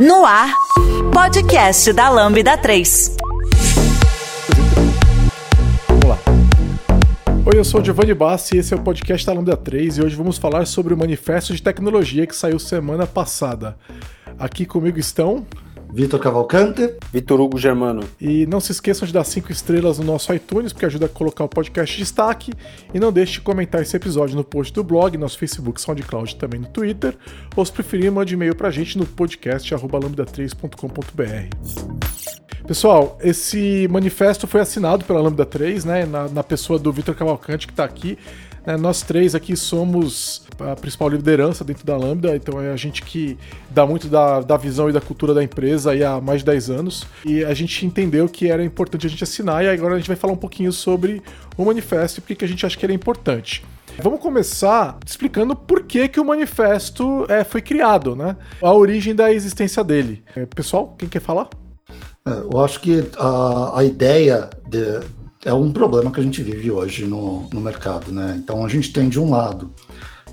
No ar, podcast da Lambda 3. Vamos lá. Oi, eu sou o Giovanni Bassi e esse é o podcast da Lambda 3 e hoje vamos falar sobre o Manifesto de Tecnologia que saiu semana passada. Aqui comigo estão Vitor Cavalcante. Vitor Hugo Germano. E não se esqueçam de dar cinco estrelas no nosso iTunes, porque ajuda a colocar o podcast em destaque. E não deixe de comentar esse episódio no post do blog, nosso Facebook, SoundCloud também no Twitter. Ou se preferir, mande e-mail pra gente no podcast lambda3.com.br. Pessoal, esse manifesto foi assinado pela Lambda 3, né, na, na pessoa do Vitor Cavalcante, que está aqui. Né, nós três aqui somos a principal liderança dentro da Lambda, então é a gente que dá muito da, da visão e da cultura da empresa aí há mais de 10 anos. E a gente entendeu que era importante a gente assinar, e agora a gente vai falar um pouquinho sobre o manifesto e por que a gente acha que ele é importante. Vamos começar explicando por que, que o manifesto é, foi criado, né? A origem da existência dele. É, pessoal, quem quer falar? É, eu acho que a, a ideia de, é um problema que a gente vive hoje no, no mercado, né? Então a gente tem de um lado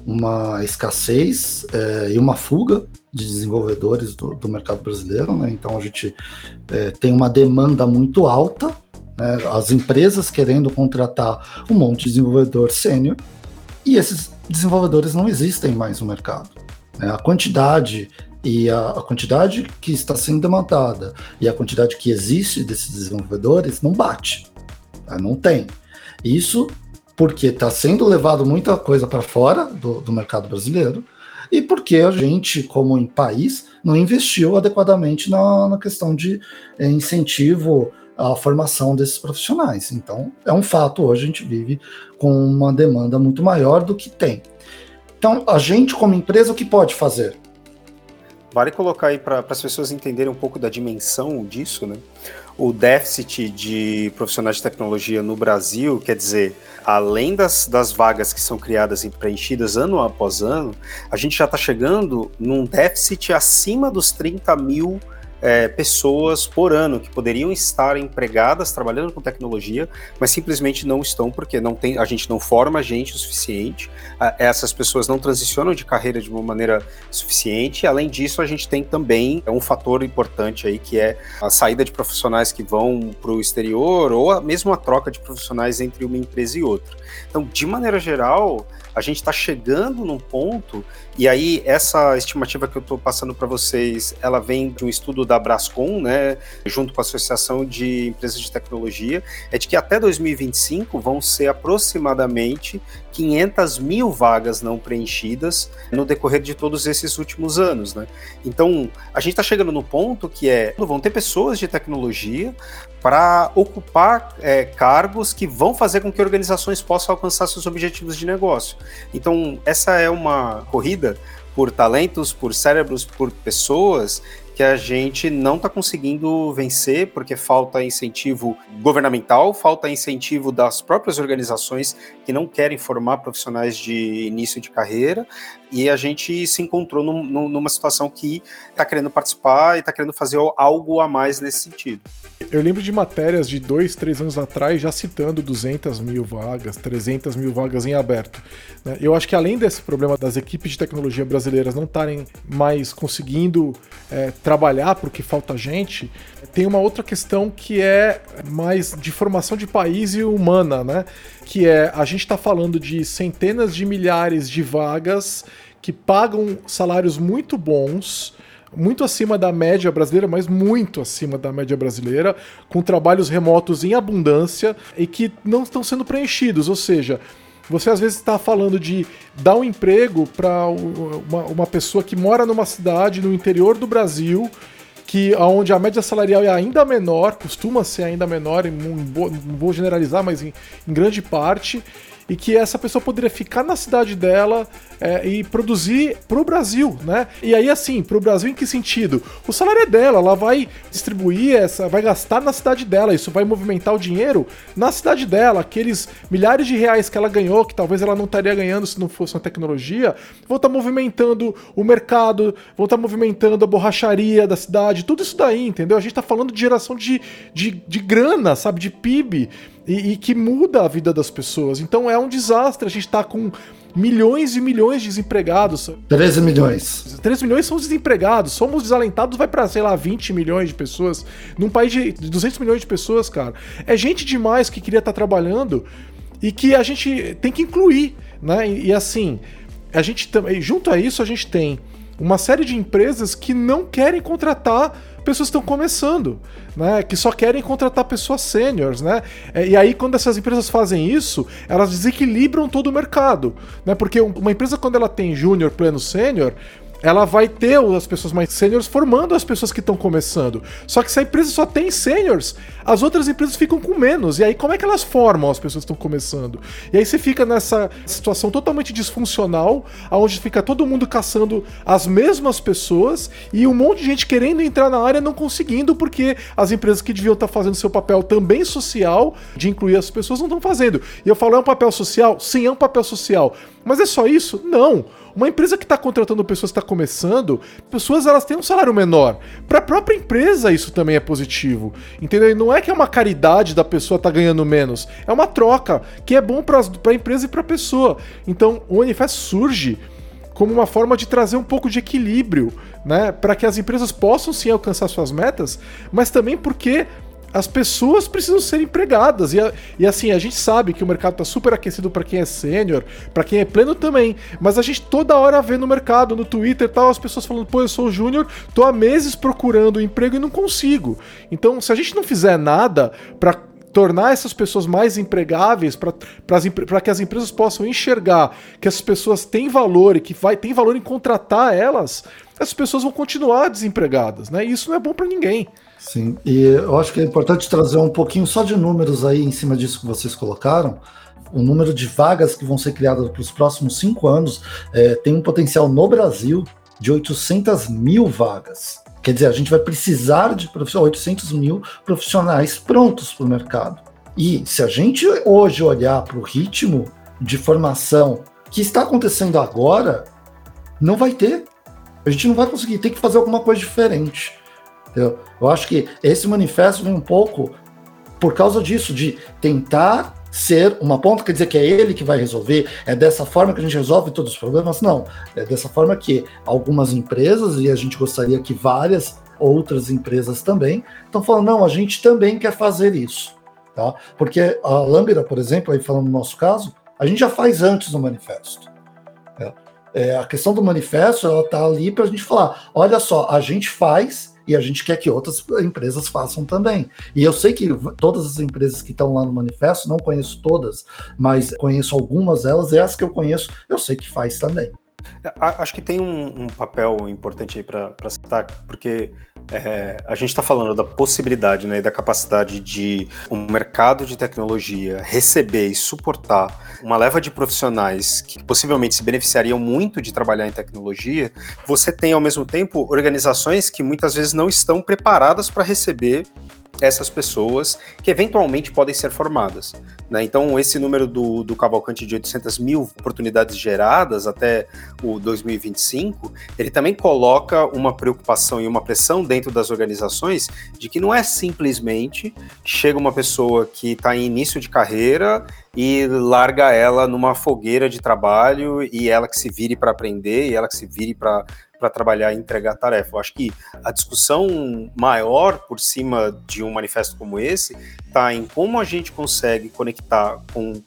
uma escassez é, e uma fuga de desenvolvedores do, do mercado brasileiro, né? Então a gente é, tem uma demanda muito alta, né? as empresas querendo contratar um monte de desenvolvedor sênior e esses desenvolvedores não existem mais no mercado. Né? A quantidade e a, a, quantidade que está sendo demandada e a quantidade que existe desses desenvolvedores não bate. Tá? Não tem. Isso porque está sendo levado muita coisa para fora do, do, mercado brasileiro e porque a gente, como em país, não investiu adequadamente na, na questão de é, incentivo à formação desses profissionais. Então, é um fato, hoje a gente vive com uma demanda muito maior do que tem. Então, a gente, como empresa, o que pode fazer? Vale colocar aí para as pessoas entenderem um pouco da dimensão disso, né? O déficit de profissionais de tecnologia no Brasil, quer dizer, além das, das vagas que são criadas e preenchidas ano após ano, a gente já está chegando num déficit acima dos 30 mil é, pessoas por ano que poderiam estar empregadas trabalhando com tecnologia, mas simplesmente não estão porque não tem, a gente não forma gente o suficiente, a, essas pessoas não transicionam de carreira de uma maneira suficiente. Além disso, a gente tem também um fator importante aí que é a saída de profissionais que vão para o exterior ou a, mesmo a troca de profissionais entre uma empresa e outra. Então, de maneira geral, a gente está chegando num ponto, e aí essa estimativa que eu estou passando para vocês, ela vem de um estudo da Brascom, né, junto com a Associação de Empresas de Tecnologia, é de que até 2025 vão ser aproximadamente 500 mil vagas não preenchidas no decorrer de todos esses últimos anos, né? Então, a gente está chegando no ponto que é, vão ter pessoas de tecnologia para ocupar é, cargos que vão fazer com que organizações possam alcançar seus objetivos de negócio. Então, essa é uma corrida por talentos, por cérebros, por pessoas que a gente não está conseguindo vencer porque falta incentivo governamental, falta incentivo das próprias organizações que não querem formar profissionais de início de carreira, e a gente se encontrou num, numa situação que está querendo participar e está querendo fazer algo a mais nesse sentido. Eu lembro de matérias de dois, três anos atrás já citando 200 mil vagas, 300 mil vagas em aberto. Né? Eu acho que além desse problema das equipes de tecnologia brasileiras não estarem mais conseguindo é, trabalhar porque falta gente, tem uma outra questão que é mais de formação de país e humana, né? Que é a gente está falando de centenas de milhares de vagas que pagam salários muito bons muito acima da média brasileira, mas muito acima da média brasileira, com trabalhos remotos em abundância e que não estão sendo preenchidos. Ou seja, você às vezes está falando de dar um emprego para uma, uma pessoa que mora numa cidade no interior do Brasil que onde a média salarial é ainda menor, costuma ser ainda menor, não vou generalizar, mas em, em grande parte, e que essa pessoa poderia ficar na cidade dela é, e produzir para o Brasil, né? E aí, assim, para o Brasil em que sentido? O salário é dela, ela vai distribuir essa, vai gastar na cidade dela, isso vai movimentar o dinheiro na cidade dela. Aqueles milhares de reais que ela ganhou, que talvez ela não estaria ganhando se não fosse uma tecnologia, vão estar tá movimentando o mercado, vão estar tá movimentando a borracharia da cidade, tudo isso daí, entendeu? A gente está falando de geração de, de, de grana, sabe, de PIB. E, e, que muda a vida das pessoas. Então é um desastre a gente estar tá com milhões e milhões de desempregados. 13 milhões. 13 milhões são desempregados. Somos desalentados, vai para sei lá, 20 milhões de pessoas. Num país de 200 milhões de pessoas, cara. É gente demais que queria estar tá trabalhando e que a gente tem que incluir, né? E, e assim, a gente também, junto a isso, a gente tem uma série de empresas que não querem contratar pessoas estão começando, né? Que só querem contratar pessoas sêniores, né? É, e aí, quando essas empresas fazem isso, elas desequilibram todo o mercado, né? Porque uma empresa, quando ela tem júnior, pleno, sênior, ela vai ter as pessoas mais sêniores formando as pessoas que estão começando. Só que se a empresa só tem sêniores, as outras empresas ficam com menos. E aí, como é que elas formam as pessoas que estão começando? E aí você fica nessa situação totalmente disfuncional, onde fica todo mundo caçando as mesmas pessoas e um monte de gente querendo entrar na área não conseguindo, porque as empresas que deviam estar fazendo seu papel também social, de incluir as pessoas, não estão fazendo. E eu falo, é um papel social? Sim, é um papel social. Mas é só isso? Não. Uma empresa que está contratando pessoas que está começando, pessoas elas têm um salário menor. Para a própria empresa isso também é positivo. Entendeu? E não é que é uma caridade da pessoa estar tá ganhando menos, é uma troca que é bom para a empresa e para a pessoa. Então, o manifesto surge como uma forma de trazer um pouco de equilíbrio, né, para que as empresas possam sim alcançar suas metas, mas também porque as pessoas precisam ser empregadas. E, e assim, a gente sabe que o mercado está super aquecido para quem é sênior, para quem é pleno também. Mas a gente toda hora vê no mercado, no Twitter e tal, as pessoas falando, pô, eu sou júnior, tô há meses procurando emprego e não consigo. Então, se a gente não fizer nada para tornar essas pessoas mais empregáveis para que as empresas possam enxergar que essas pessoas têm valor e que vai, tem valor em contratar elas, essas pessoas vão continuar desempregadas, né? E isso não é bom para ninguém. Sim, e eu acho que é importante trazer um pouquinho só de números aí em cima disso que vocês colocaram. O número de vagas que vão ser criadas para os próximos cinco anos é, tem um potencial no Brasil de 800 mil vagas. Quer dizer, a gente vai precisar de 800 mil profissionais prontos para o mercado. E se a gente hoje olhar para o ritmo de formação que está acontecendo agora, não vai ter. A gente não vai conseguir, tem que fazer alguma coisa diferente. Eu, eu acho que esse manifesto vem um pouco por causa disso, de tentar ser uma ponta, quer dizer que é ele que vai resolver, é dessa forma que a gente resolve todos os problemas? Não, é dessa forma que algumas empresas, e a gente gostaria que várias outras empresas também, estão falando, não, a gente também quer fazer isso, tá? Porque a Lambda, por exemplo, aí falando no nosso caso, a gente já faz antes do manifesto. É, é, a questão do manifesto, ela tá ali para a gente falar, olha só, a gente faz e a gente quer que outras empresas façam também. E eu sei que todas as empresas que estão lá no manifesto, não conheço todas, mas conheço algumas delas, e as que eu conheço, eu sei que faz também. Acho que tem um, um papel importante aí para citar, porque é, a gente está falando da possibilidade né, e da capacidade de um mercado de tecnologia receber e suportar uma leva de profissionais que possivelmente se beneficiariam muito de trabalhar em tecnologia. Você tem, ao mesmo tempo, organizações que muitas vezes não estão preparadas para receber essas pessoas que eventualmente podem ser formadas. Né? Então, esse número do, do Cavalcante de 800 mil oportunidades geradas até o 2025, ele também coloca uma preocupação e uma pressão dentro das organizações de que não é simplesmente chega uma pessoa que está em início de carreira e larga ela numa fogueira de trabalho e ela que se vire para aprender e ela que se vire para para trabalhar e entregar tarefa. Eu acho que a discussão maior por cima de um manifesto como esse está em como a gente consegue conectar com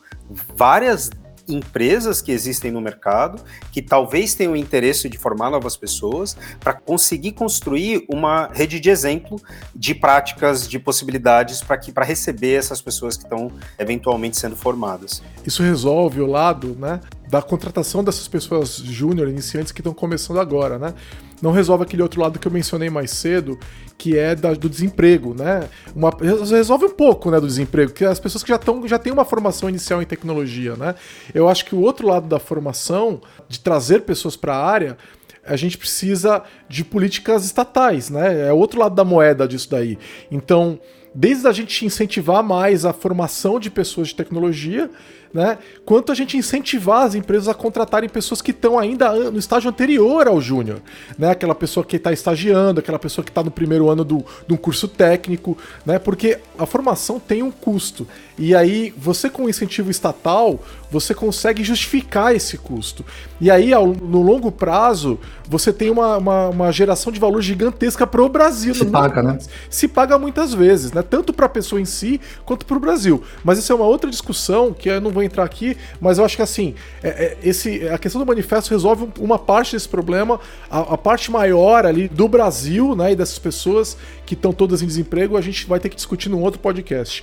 várias empresas que existem no mercado, que talvez tenham interesse de formar novas pessoas, para conseguir construir uma rede de exemplo de práticas, de possibilidades para que para receber essas pessoas que estão eventualmente sendo formadas. Isso resolve o lado, né, da contratação dessas pessoas júnior, iniciantes que estão começando agora, né? Não resolve aquele outro lado que eu mencionei mais cedo, que é da, do desemprego, né? Uma, resolve um pouco, né, do desemprego, que as pessoas que já estão já têm uma formação inicial em tecnologia, né? Eu acho que o outro lado da formação, de trazer pessoas para a área, a gente precisa de políticas estatais, né? É o outro lado da moeda disso daí. Então, desde a gente incentivar mais a formação de pessoas de tecnologia, né? Quanto a gente incentivar as empresas a contratarem pessoas que estão ainda no estágio anterior ao júnior, né? Aquela pessoa que está estagiando, aquela pessoa que está no primeiro ano do, de um curso técnico, né? Porque a formação tem um custo. E aí, você com incentivo estatal, você consegue justificar esse custo. E aí, ao, no longo prazo, você tem uma, uma, uma geração de valor gigantesca para o Brasil. Se paga, né? Se paga muitas vezes, né? Tanto para a pessoa em si quanto para o Brasil. Mas isso é uma outra discussão que eu não vou entrar aqui, mas eu acho que assim, é, é, esse, a questão do manifesto resolve uma parte desse problema, a, a parte maior ali do Brasil, né, e dessas pessoas que estão todas em desemprego, a gente vai ter que discutir num outro podcast.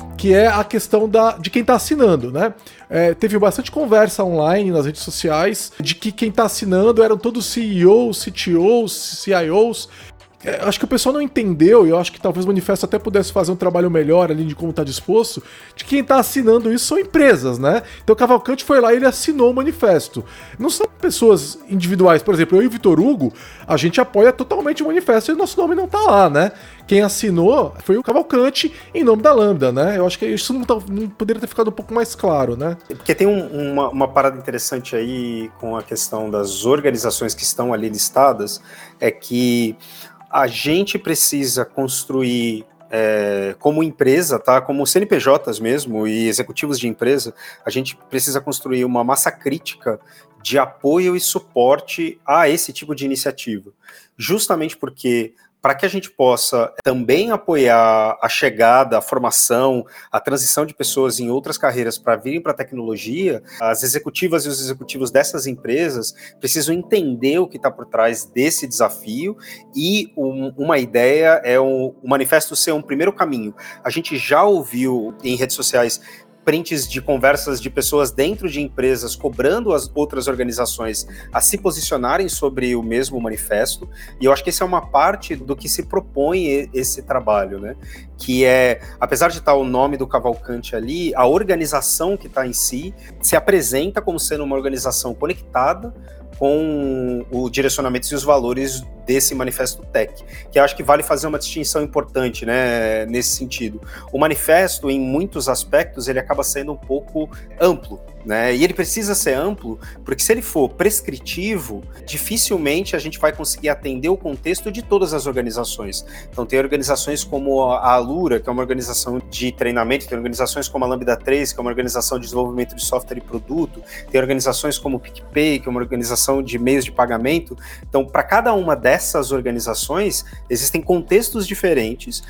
que é a questão da, de quem está assinando, né? É, teve bastante conversa online nas redes sociais de que quem está assinando eram todos CEOs, CTOs, CIOs é, acho que o pessoal não entendeu, e eu acho que talvez o manifesto até pudesse fazer um trabalho melhor ali de como está disposto, de quem está assinando isso são empresas, né? Então o Cavalcante foi lá e ele assinou o manifesto. Não são pessoas individuais, por exemplo, eu e Vitor Hugo, a gente apoia totalmente o manifesto e o nosso nome não está lá, né? Quem assinou foi o Cavalcante em nome da Lambda, né? Eu acho que isso não, tá, não poderia ter ficado um pouco mais claro, né? Porque tem um, uma, uma parada interessante aí com a questão das organizações que estão ali listadas, é que a gente precisa construir é, como empresa, tá? Como CNPJs mesmo e executivos de empresa, a gente precisa construir uma massa crítica de apoio e suporte a esse tipo de iniciativa. Justamente porque para que a gente possa também apoiar a chegada, a formação, a transição de pessoas em outras carreiras para virem para a tecnologia, as executivas e os executivos dessas empresas precisam entender o que está por trás desse desafio e um, uma ideia é o, o manifesto ser um primeiro caminho. A gente já ouviu em redes sociais prints de conversas de pessoas dentro de empresas cobrando as outras organizações a se posicionarem sobre o mesmo manifesto. E eu acho que isso é uma parte do que se propõe esse trabalho, né? Que é, apesar de estar o nome do Cavalcante ali, a organização que está em si se apresenta como sendo uma organização conectada com o direcionamento e os valores desse manifesto tech, que acho que vale fazer uma distinção importante, né, nesse sentido. O manifesto, em muitos aspectos, ele acaba sendo um pouco amplo, né? E ele precisa ser amplo, porque se ele for prescritivo, dificilmente a gente vai conseguir atender o contexto de todas as organizações. Então, tem organizações como a Alura, que é uma organização de treinamento, tem organizações como a Lambda 3, que é uma organização de desenvolvimento de software e produto, tem organizações como o PicPay, que é uma organização de meios de pagamento. Então, para cada uma dessas organizações, existem contextos diferentes,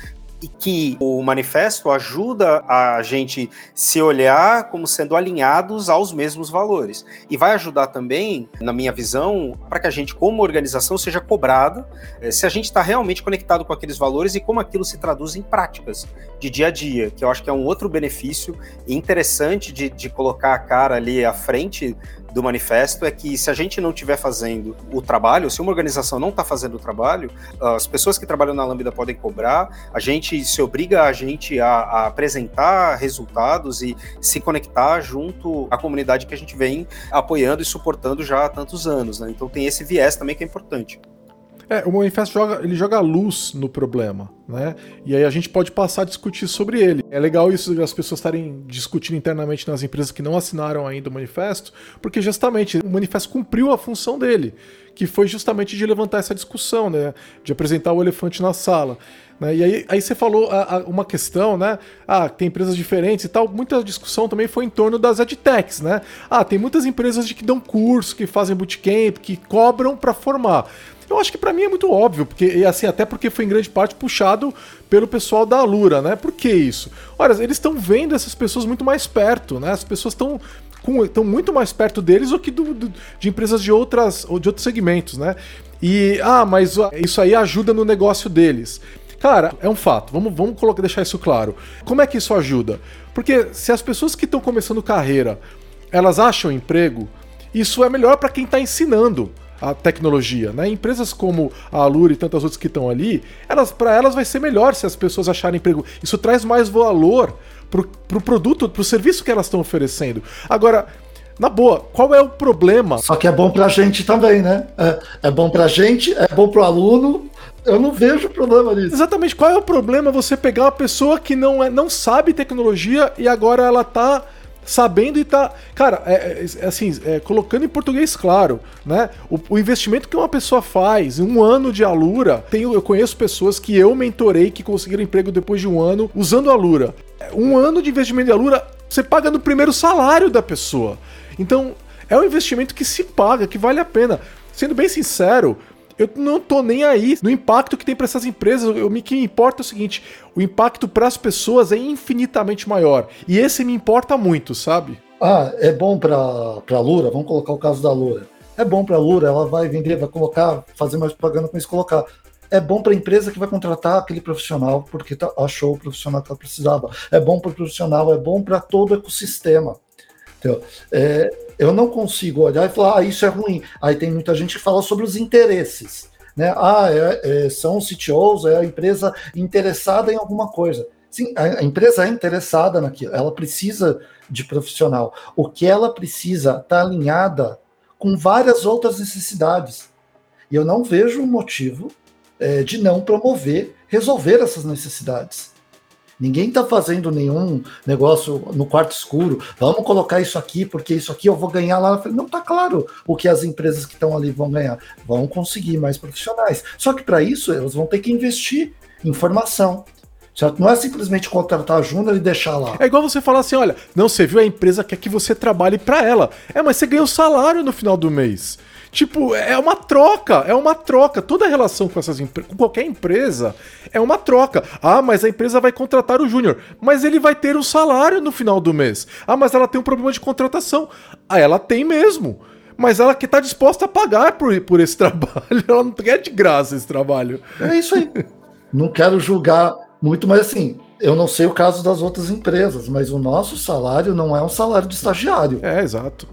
que o manifesto ajuda a gente se olhar como sendo alinhados aos mesmos valores. E vai ajudar também, na minha visão, para que a gente, como organização, seja cobrada eh, se a gente está realmente conectado com aqueles valores e como aquilo se traduz em práticas de dia a dia, que eu acho que é um outro benefício interessante de, de colocar a cara ali à frente do manifesto é que se a gente não estiver fazendo o trabalho, se uma organização não está fazendo o trabalho, as pessoas que trabalham na Lambda podem cobrar, a gente se obriga a gente a, a apresentar resultados e se conectar junto à comunidade que a gente vem apoiando e suportando já há tantos anos. Né? Então tem esse viés também que é importante. É, o manifesto joga, ele joga luz no problema, né? E aí a gente pode passar a discutir sobre ele. É legal isso as pessoas estarem discutindo internamente nas empresas que não assinaram ainda o manifesto, porque justamente o manifesto cumpriu a função dele, que foi justamente de levantar essa discussão, né? De apresentar o elefante na sala. Né? E aí, aí você falou a, a, uma questão, né? Ah, tem empresas diferentes e tal. Muita discussão também foi em torno das edtechs, né? Ah, tem muitas empresas de que dão curso, que fazem bootcamp, que cobram para formar. Eu acho que para mim é muito óbvio, porque e assim, até porque foi em grande parte puxado pelo pessoal da Alura, né? Por que isso? Olha, eles estão vendo essas pessoas muito mais perto, né? As pessoas estão estão muito mais perto deles do que do, do, de empresas de outras ou de outros segmentos, né? E ah, mas isso aí ajuda no negócio deles. Cara, é um fato. Vamos, vamos colocar, deixar isso claro. Como é que isso ajuda? Porque se as pessoas que estão começando carreira, elas acham emprego, isso é melhor para quem está ensinando a tecnologia, né? Empresas como a Alura e tantas outras que estão ali, elas para elas vai ser melhor se as pessoas acharem emprego. Isso traz mais valor pro, pro produto, pro serviço que elas estão oferecendo. Agora, na boa, qual é o problema? Só que é bom pra gente também, né? É, é bom pra gente, é bom pro aluno. Eu não vejo problema nisso. Exatamente. Qual é o problema você pegar uma pessoa que não, é, não sabe tecnologia e agora ela tá sabendo e tá. Cara, é, é, assim, é, colocando em português claro, né? O, o, investimento que uma pessoa faz, um ano de Alura, eu conheço pessoas que eu mentorei que conseguiram emprego depois de um ano usando Alura. Um ano de investimento de Alura, você paga no primeiro salário da pessoa. Então, é um investimento que se paga, que vale a pena. Sendo bem sincero, eu não tô nem aí no impacto que tem para essas empresas. O que me importa é o seguinte: o impacto para as pessoas é infinitamente maior. E esse me importa muito, sabe? Ah, é bom para a Lura, vamos colocar o caso da Lura. É bom para Lura, ela vai vender, vai colocar, fazer mais propaganda com isso, colocar. É bom para a empresa que vai contratar aquele profissional porque tá, achou o profissional que ela precisava. É bom para o profissional, é bom para todo o ecossistema. Então, é, eu não consigo olhar e falar, ah, isso é ruim. Aí tem muita gente que fala sobre os interesses. Né? Ah, é, é, são os CTOs, é a empresa interessada em alguma coisa. Sim, a, empresa é interessada naquilo, ela precisa de profissional. O que ela precisa está alinhada com várias outras necessidades. E eu não vejo um motivo é, de não promover, resolver essas necessidades. Ninguém está fazendo nenhum negócio no quarto escuro. Vamos colocar isso aqui, porque isso aqui eu vou ganhar lá. Não está claro o que as empresas que estão ali vão ganhar. Vão conseguir mais profissionais. Só que para isso elas vão ter que investir em formação. Certo? Não é simplesmente contratar Júnior e deixar lá. É igual você falar assim: olha, não, você viu a empresa quer que você trabalhe para ela. É, mas você ganha o salário no final do mês. Tipo, é uma troca, é uma troca. Toda relação com essas com qualquer empresa é uma troca. Ah, mas a empresa vai contratar o júnior, mas ele vai ter um salário no final do mês. Ah, mas ela tem um problema de contratação. Ah, ela tem mesmo. Mas ela que tá disposta a pagar por, por esse trabalho. Ela não quer de graça esse trabalho. É isso aí. não quero julgar muito, mas assim, eu não sei o caso das outras empresas, mas o nosso salário não é um salário de estagiário. É, exato.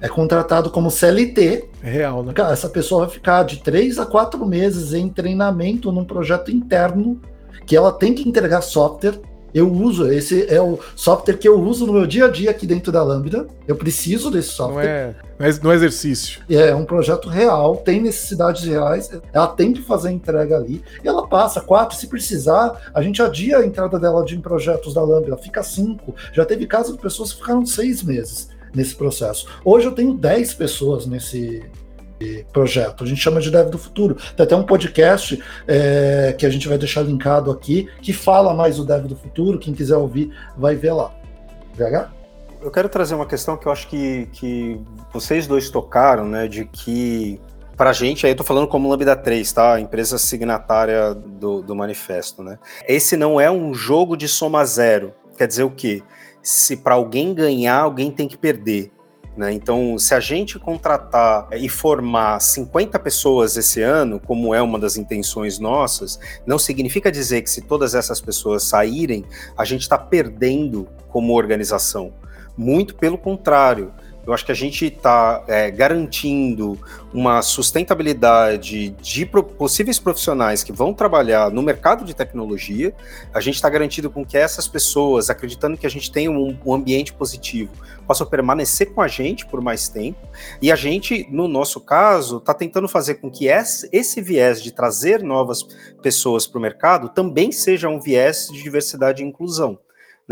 É contratado como CLT. É real, né? Essa pessoa vai ficar de três a quatro meses em treinamento num projeto interno que ela tem que entregar software eu uso, esse é o software que eu uso no meu dia a dia aqui dentro da Lambda. Eu preciso desse software. Não é, não é exercício. É um projeto real, tem necessidades reais, ela tem que fazer a entrega ali, e ela passa quatro, se precisar, a gente adia a entrada dela de projetos da Lambda, fica cinco. Já teve casos de pessoas que ficaram seis meses nesse processo. Hoje eu tenho dez pessoas nesse, projeto. A gente chama de Dev do Futuro. Tem até um podcast é, que a gente vai deixar linkado aqui, que fala mais do Dev do Futuro. Quem quiser ouvir, vai ver lá. VH? Eu quero trazer uma questão que eu acho que, que vocês dois tocaram, né? De que para a gente, aí eu tô falando como Lambda 3, tá? Empresa signatária do, do manifesto, né? Esse não é um jogo de soma zero. Quer dizer o quê? Se para alguém ganhar, alguém tem que perder. Né? Então, se a gente contratar e formar 50 pessoas esse ano, como é uma das intenções nossas, não significa dizer que se todas essas pessoas saírem, a gente está perdendo como organização. Muito pelo contrário. Eu acho que a gente está é, garantindo uma sustentabilidade de possíveis profissionais que vão trabalhar no mercado de tecnologia. A gente está garantindo com que essas pessoas, acreditando que a gente tem um, um ambiente positivo, possam permanecer com a gente por mais tempo. E a gente, no nosso caso, está tentando fazer com que esse, esse viés de trazer novas pessoas para o mercado também seja um viés de diversidade e inclusão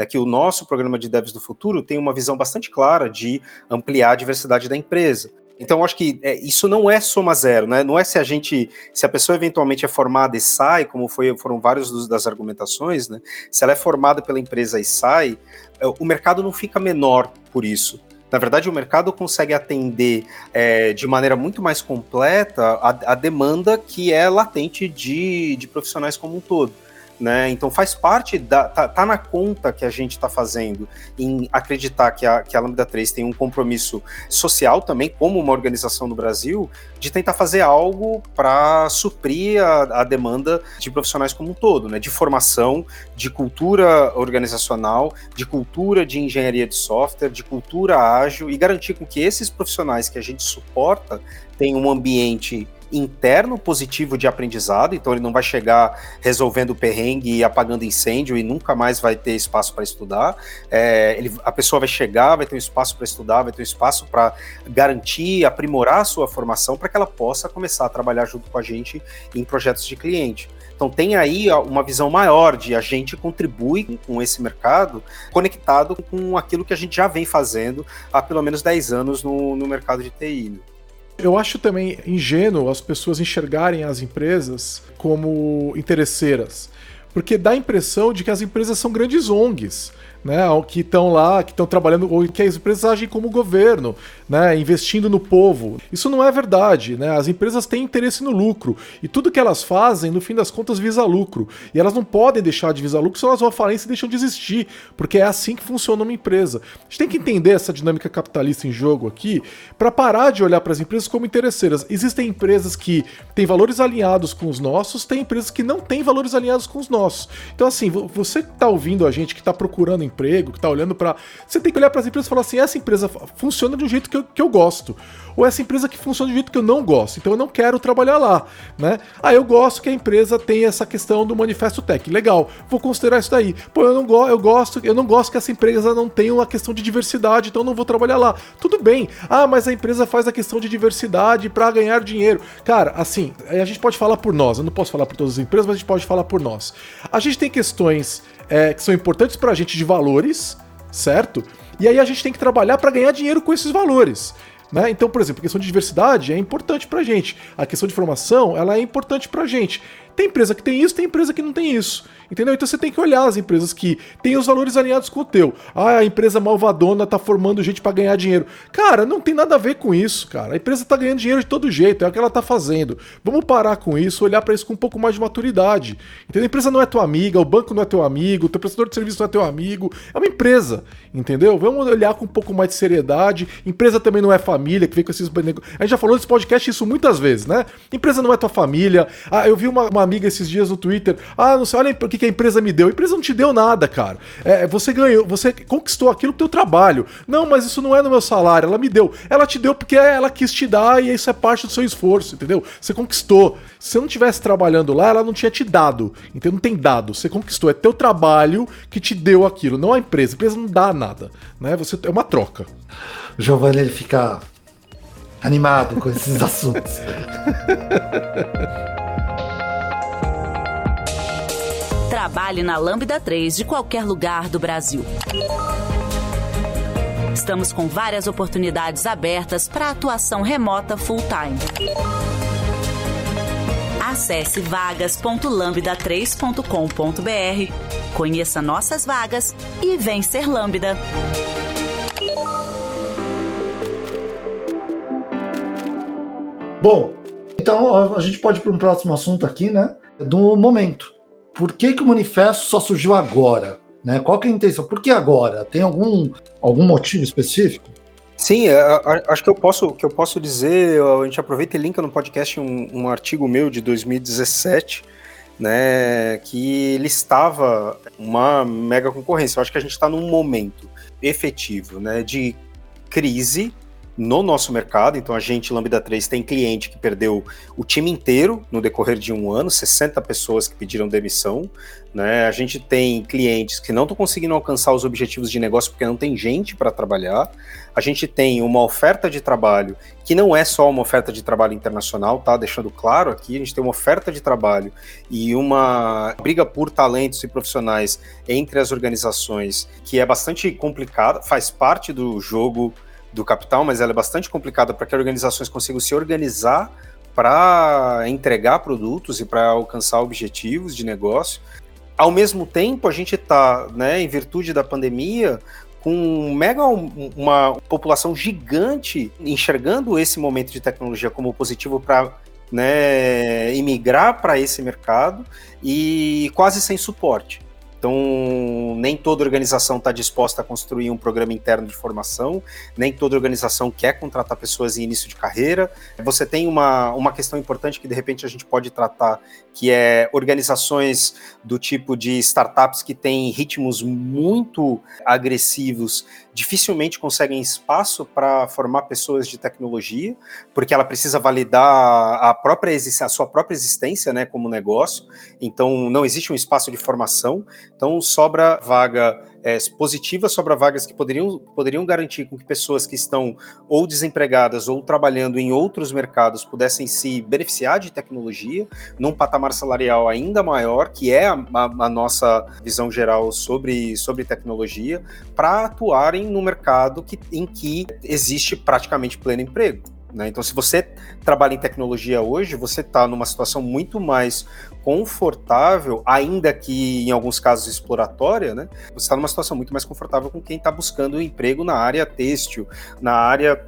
né, que o nosso programa de Devs do Futuro tem uma visão bastante clara de ampliar a diversidade da empresa. Então, acho que é, isso não é soma zero, né? Não é se a gente, se a pessoa eventualmente é formada e sai, como foi, foram várias das argumentações, né? Se ela é formada pela empresa e sai, é, o mercado não fica menor por isso. Na verdade, o mercado consegue atender é, de maneira muito mais completa a, a demanda que é latente de, de profissionais como um todo. Né? Então faz parte da. tá, tá na conta que a gente está fazendo em acreditar que a, que a Lambda 3 tem um compromisso social também, como uma organização no Brasil, de tentar fazer algo para suprir a, a, demanda de profissionais como um todo, né? De formação, de cultura organizacional, de cultura de engenharia de software, de cultura ágil e garantir com que esses profissionais que a gente suporta tenham um ambiente interno positivo de aprendizado, então ele não vai chegar resolvendo perrengue e apagando incêndio e nunca mais vai ter espaço para estudar. É, ele, a pessoa vai chegar, vai ter um espaço para estudar, vai ter um espaço para garantir, aprimorar a sua formação para que ela possa começar a trabalhar junto com a gente em projetos de cliente. Então tem aí uma visão maior de a gente contribui com esse mercado conectado com aquilo que a gente já vem fazendo há pelo menos 10 anos no, no mercado de TI. Eu acho também ingênuo as pessoas enxergarem as empresas como interesseiras, porque dá a impressão de que as empresas são grandes ONGs né, que estão lá, que estão trabalhando, ou que as empresas agem como governo, né, investindo no povo. Isso não é verdade. Né? As empresas têm interesse no lucro e tudo que elas fazem, no fim das contas, visa lucro. E elas não podem deixar de visar lucro, senão elas vão à falência e deixam de existir, porque é assim que funciona uma empresa. A gente tem que entender essa dinâmica capitalista em jogo aqui para parar de olhar para as empresas como interesseiras. Existem empresas que têm valores alinhados com os nossos, tem empresas que não têm valores alinhados com os nossos. Então, assim, você que está ouvindo a gente, que está procurando emprego, que está olhando para. Você tem que olhar para as empresas e falar assim: essa empresa funciona de um jeito que eu, que eu gosto. Ou essa empresa que funciona de um jeito que eu não gosto. Então eu não quero trabalhar lá. Né? Ah, eu gosto que a empresa tenha essa questão do manifesto tech. Legal, vou considerar isso daí. Pô, eu não, go eu gosto, eu não gosto que essa empresa não tenha uma questão de diversidade, então eu não vou trabalhar lá. Tudo bem. Ah, mas a empresa faz a questão de diversidade para ganhar dinheiro. Cara, assim, a gente pode falar por nós. Eu não posso falar por todas as empresas, mas a gente pode falar por nós. A gente tem questões é, que são importantes para a gente de valores, certo? E aí a gente tem que trabalhar para ganhar dinheiro com esses valores. Né? Então, por exemplo, a questão de diversidade é importante para a gente. A questão de formação ela é importante para a gente. Tem empresa que tem isso, tem empresa que não tem isso. Entendeu? Então você tem que olhar as empresas que têm os valores alinhados com o teu. Ah, a empresa malvadona tá formando gente para ganhar dinheiro. Cara, não tem nada a ver com isso, cara. A empresa tá ganhando dinheiro de todo jeito, é o que ela tá fazendo. Vamos parar com isso, olhar para isso com um pouco mais de maturidade. Entendeu? A empresa não é tua amiga, o banco não é teu amigo, o teu prestador de serviço não é teu amigo. É uma empresa, entendeu? Vamos olhar com um pouco mais de seriedade. Empresa também não é família, que vem com esses. A gente já falou nesse podcast isso muitas vezes, né? Empresa não é tua família. Ah, eu vi uma, uma amiga esses dias no Twitter. Ah, não sei, olha o que que a empresa me deu. A empresa não te deu nada, cara. É, você ganhou, você conquistou aquilo com teu trabalho. Não, mas isso não é no meu salário. Ela me deu. Ela te deu porque ela quis te dar e isso é parte do seu esforço, entendeu? Você conquistou. Se você não tivesse trabalhando lá, ela não tinha te dado. Então não tem dado. Você conquistou. É teu trabalho que te deu aquilo, não a empresa. A empresa não dá nada, né? Você é uma troca. O Giovanni ele fica animado com esses assuntos. Trabalhe na Lambda 3 de qualquer lugar do Brasil. Estamos com várias oportunidades abertas para atuação remota full-time. Acesse vagas.lambda3.com.br, conheça nossas vagas e vem ser Lambda. Bom, então a gente pode ir para um próximo assunto aqui, né? Do momento por que, que o manifesto só surgiu agora? Né? Qual que é a intenção? Por que agora? Tem algum, algum motivo específico? Sim, é, acho que eu posso que eu posso dizer, a gente aproveita e linka no podcast um, um artigo meu de 2017, né, que listava uma mega concorrência. Eu acho que a gente está num momento efetivo, né, de crise no nosso mercado. Então, a gente, Lambda 3, tem cliente que perdeu o time inteiro no decorrer de um ano, 60 pessoas que pediram demissão. Né? A gente tem clientes que não estão conseguindo alcançar os objetivos de negócio porque não tem gente para trabalhar. A gente tem uma oferta de trabalho que não é só uma oferta de trabalho internacional, tá? Deixando claro aqui, a gente tem uma oferta de trabalho e uma briga por talentos e profissionais entre as organizações que é bastante complicada, faz parte do jogo do capital, mas ela é bastante complicada para que organizações consigam se organizar para entregar produtos e para alcançar objetivos de negócio. Ao mesmo tempo, a gente está, né, em virtude da pandemia, com mega uma população gigante enxergando esse momento de tecnologia como positivo para né, imigrar para esse mercado e quase sem suporte. Então, nem toda organização está disposta a construir um programa interno de formação, nem toda organização quer contratar pessoas em início de carreira. Você tem uma, uma questão importante que de repente a gente pode tratar, que é organizações do tipo de startups que têm ritmos muito agressivos dificilmente conseguem espaço para formar pessoas de tecnologia, porque ela precisa validar a própria a sua própria existência, né, como negócio. Então não existe um espaço de formação. Então sobra vaga é, positiva sobra vagas que poderiam, poderiam garantir com que pessoas que estão ou desempregadas ou trabalhando em outros mercados pudessem se beneficiar de tecnologia num patamar salarial ainda maior, que é a, a, a nossa visão geral sobre, sobre tecnologia, para atuarem no mercado que, em que existe praticamente pleno emprego. Né? Então, se você trabalha em tecnologia hoje, você está numa situação muito mais confortável, ainda que em alguns casos exploratória, né? Você está numa situação muito mais confortável com quem está buscando um emprego na área têxtil, na área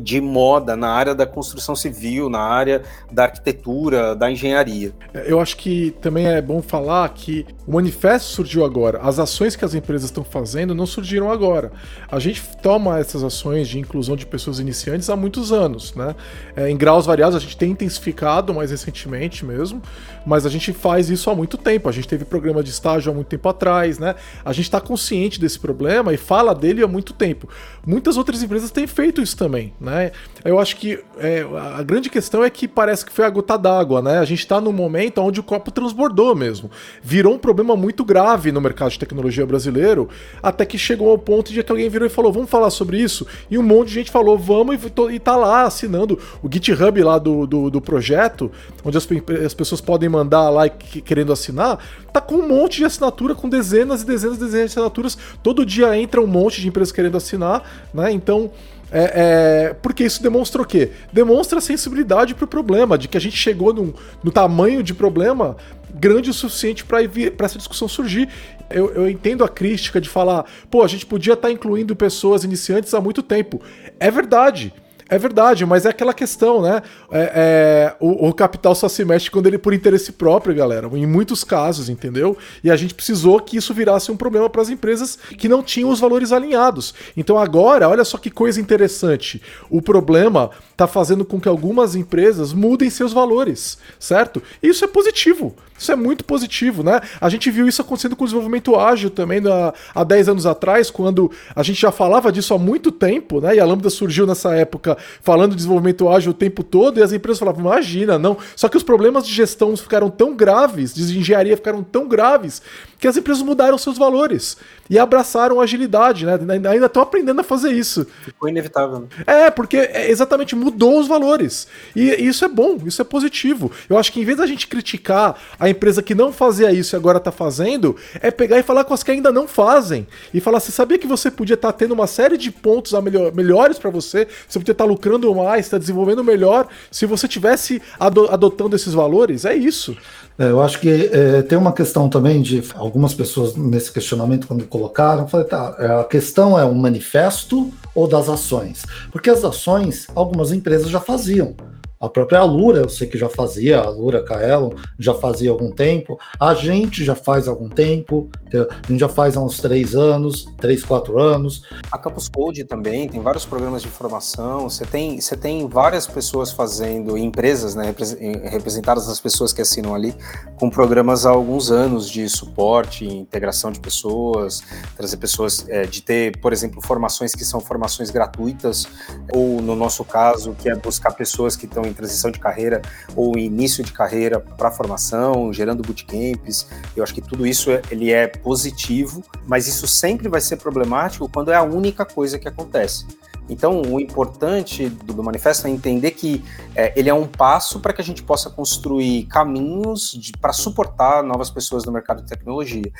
de moda na área da construção civil, na área da arquitetura, da engenharia. Eu acho que também é bom falar que o manifesto surgiu agora. As ações que as empresas estão fazendo não surgiram agora. A gente toma essas ações de inclusão de pessoas iniciantes há muitos anos, né? É, em graus variados a gente tem intensificado mais recentemente mesmo, mas a gente faz isso há muito tempo. A gente teve programa de estágio há muito tempo atrás, né? A gente está consciente desse problema e fala dele há muito tempo. Muitas outras empresas têm feito isso também. Né? Eu acho que é, a grande questão é que parece que foi a gota d'água, né? A gente está num momento onde o copo transbordou mesmo. Virou um problema muito grave no mercado de tecnologia brasileiro, até que chegou ao ponto de que alguém virou e falou: vamos falar sobre isso? E um monte de gente falou: vamos, e, tá lá assinando o GitHub lá do, do, do projeto, onde as, as, pessoas podem mandar lá querendo assinar, tá com um monte de assinatura, com dezenas e dezenas e dezenas de assinaturas. Todo dia entra um monte de empresas querendo assinar, né? Então. É, é, porque isso demonstra o quê? Demonstra a sensibilidade para o problema, de que a gente chegou num, no tamanho de problema grande o suficiente para essa discussão surgir. Eu, eu, entendo a crítica de falar, pô, a gente podia estar tá incluindo pessoas iniciantes há muito tempo. É verdade. É verdade, mas é aquela questão, né? É, é, o, o, capital só se mexe quando ele por interesse próprio, galera. Em muitos casos, entendeu? E a gente precisou que isso virasse um problema para as empresas que não tinham os valores alinhados. Então agora, olha só que coisa interessante. O problema está fazendo com que algumas empresas mudem seus valores, certo? Isso é positivo. Isso é muito positivo, né? A gente viu isso acontecendo com o desenvolvimento ágil também na, há 10 anos atrás, quando a gente já falava disso há muito tempo, né? E a Lambda surgiu nessa época falando de desenvolvimento ágil o tempo todo, e as empresas falavam, imagina, não. Só que os problemas de gestão ficaram tão graves, de engenharia ficaram tão graves, que as empresas mudaram seus valores e abraçaram a agilidade, né? Ainda estão aprendendo a fazer isso. Ficou inevitável. Né? É, porque é, exatamente mudou os valores. E isso é bom, isso é positivo. Eu acho que em vez da gente criticar a empresa que não fazia isso e agora está fazendo, é pegar e falar com as que ainda não fazem. E falar, você sabia que você podia estar tá tendo uma série de pontos melhor, melhores para você, você podia estar tá lucrando mais, estar tá desenvolvendo melhor, se você tivesse adotando esses valores? É isso. É, eu acho que é, tem uma questão também de algumas pessoas nesse questionamento, quando colocaram, falei, tá, é, a questão é um manifesto ou das ações? Porque as ações, algumas empresas já faziam. A própria Alura, eu sei que já fazia, a Alura Kaelon já fazia algum tempo, a gente já faz algum tempo, a gente já faz há uns três anos, três, quatro anos. A Campus Code também tem vários programas de formação, você tem, você tem várias pessoas fazendo, empresas, né, representadas as pessoas que assinam ali, com programas há alguns anos de suporte, integração de pessoas, trazer pessoas, é, de ter, por exemplo, formações que são formações gratuitas, ou no nosso caso, que é buscar pessoas que estão em transição de carreira ou início de carreira para formação, gerando bootcamps. Eu acho que tudo isso é, ele é positivo, mas isso sempre vai ser problemático quando é a única coisa que acontece. Então, o importante do, do manifesto é entender que é, ele é um passo para que a gente possa construir caminhos para suportar novas pessoas no mercado de tecnologia.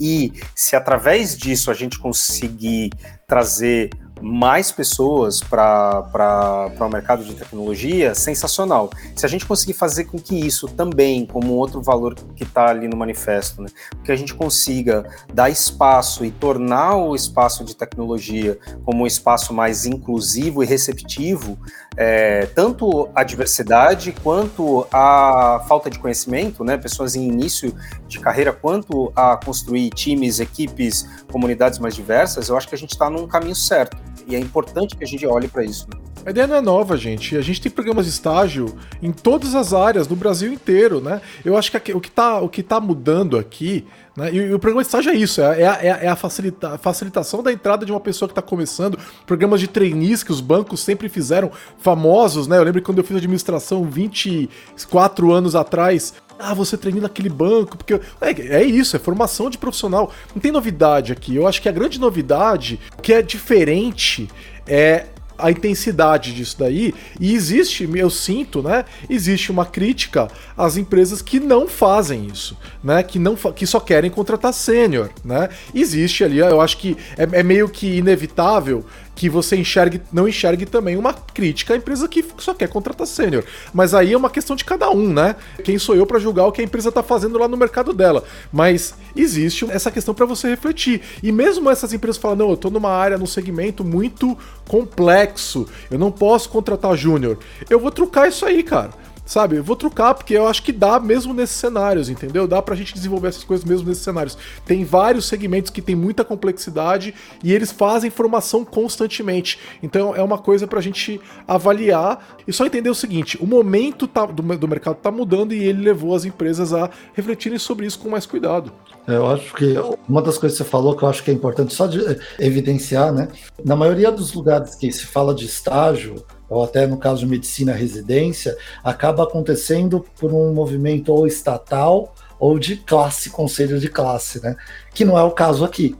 E se através disso a gente conseguir trazer mais pessoas para o mercado de tecnologia, sensacional. Se a gente conseguir fazer com que isso também, como outro valor que está ali no manifesto, né, que a gente consiga dar espaço e tornar o espaço de tecnologia como um espaço mais inclusivo e receptivo, é, tanto a diversidade quanto a falta de conhecimento, né, pessoas em início de carreira, quanto a construir times, equipes, comunidades mais diversas, eu acho que a gente está num caminho certo. E é importante que a gente olhe para isso. Né? A ideia não é nova, gente. A gente tem programas de estágio em todas as áreas, no Brasil inteiro, né? Eu acho que o que está tá mudando aqui, né? E, e, o programa de estágio é isso, é, é, é, é a, facilita, facilitação da entrada de uma pessoa que está começando. Programas de trainees que os bancos sempre fizeram famosos, né? Eu lembro quando eu fiz administração 24 anos atrás, ah, você treina naquele banco, porque. É, é, isso, é formação de profissional. Não tem novidade aqui. Eu acho que a grande novidade, que é diferente, é a intensidade disso daí. E existe, eu sinto, né? Existe uma crítica às empresas que não fazem isso, né? Que, não, que só querem contratar sênior, né? Existe ali, eu acho que é, é meio que inevitável que você enxergue, não enxergue também uma crítica à empresa que só quer contratar sênior. Mas aí é uma questão de cada um, né? Quem sou eu para julgar o que a empresa está fazendo lá no mercado dela? Mas existe essa questão para você refletir. E mesmo essas empresas falam, não, eu estou numa área, num segmento muito complexo, eu não posso contratar júnior. Eu vou trucar isso aí, cara. Sabe, eu vou trocar porque eu acho que dá mesmo nesses cenários, entendeu? Dá pra gente desenvolver essas coisas mesmo nesses cenários. Tem vários segmentos que tem muita complexidade e eles fazem formação constantemente. Então é uma coisa pra gente avaliar e só entender o seguinte: o momento tá, do, do mercado tá mudando e ele levou as empresas a refletirem sobre isso com mais cuidado. É, eu acho que uma das coisas que você falou que eu acho que é importante só de evidenciar, né? Na maioria dos lugares que se fala de estágio, ou até no caso de medicina residência, acaba acontecendo por um movimento ou estatal ou de classe, conselho de classe, né? Que não é o caso aqui.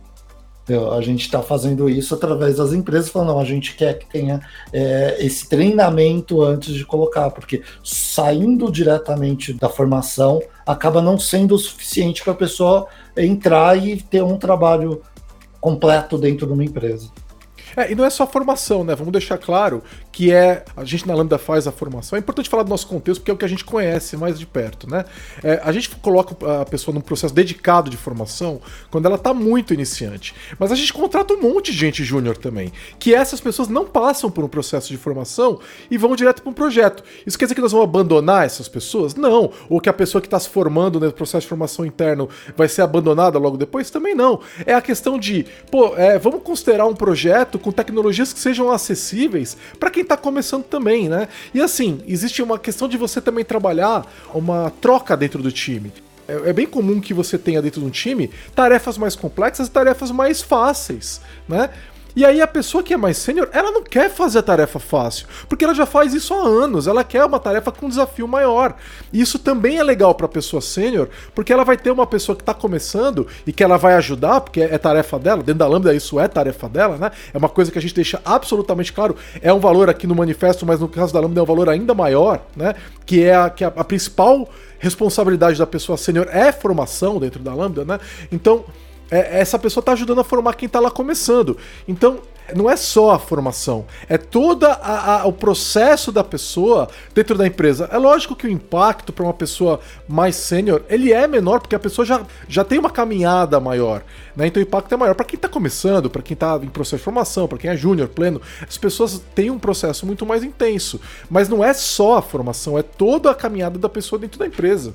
A gente está fazendo isso através das empresas, falando, não, a gente quer que tenha é, esse treinamento antes de colocar, porque saindo diretamente da formação acaba não sendo o suficiente para a pessoa entrar e ter um trabalho completo dentro de uma empresa. É, e não é só formação, né? Vamos deixar claro que é. A gente na Lambda faz a formação. É importante falar do nosso contexto, porque é o que a gente conhece mais de perto, né? É, a gente coloca a pessoa num processo dedicado de formação quando ela está muito iniciante. Mas a gente contrata um monte de gente júnior também. Que essas pessoas não passam por um processo de formação e vão direto para um projeto. Isso quer dizer que nós vamos abandonar essas pessoas? Não. Ou que a pessoa que está se formando no processo de formação interno vai ser abandonada logo depois? Também não. É a questão de, pô, é, vamos considerar um projeto com tecnologias que sejam acessíveis para quem está começando também, né? E assim, existe uma questão de você também trabalhar uma troca dentro do time é, é bem comum que você tenha dentro de um time tarefas mais complexas e tarefas mais fáceis, né? E aí a pessoa que é mais sênior, ela não quer fazer a tarefa fácil, porque ela já faz isso há anos, ela quer uma tarefa com um desafio maior. E isso também é legal para a pessoa sênior, porque ela vai ter uma pessoa que está começando e que ela vai ajudar, porque é tarefa dela, dentro da Lambda isso é tarefa dela, né? É uma coisa que a gente deixa absolutamente claro, é um valor aqui no manifesto, mas no caso da Lambda é um valor ainda maior, né? Que é a, que a, a principal responsabilidade da pessoa sênior é formação dentro da Lambda, né? Então, é, essa pessoa está ajudando a formar quem está lá começando. Então, não é só a formação, é todo o processo da pessoa dentro da empresa. É lógico que o impacto para uma pessoa mais sênior, ele é menor, porque a pessoa já, já tem uma caminhada maior, né? Então o impacto é maior. Para quem está começando, para quem está em processo de formação, para quem é júnior, pleno, as pessoas têm um processo muito mais intenso. Mas não é só a formação, é toda a caminhada da pessoa dentro da empresa.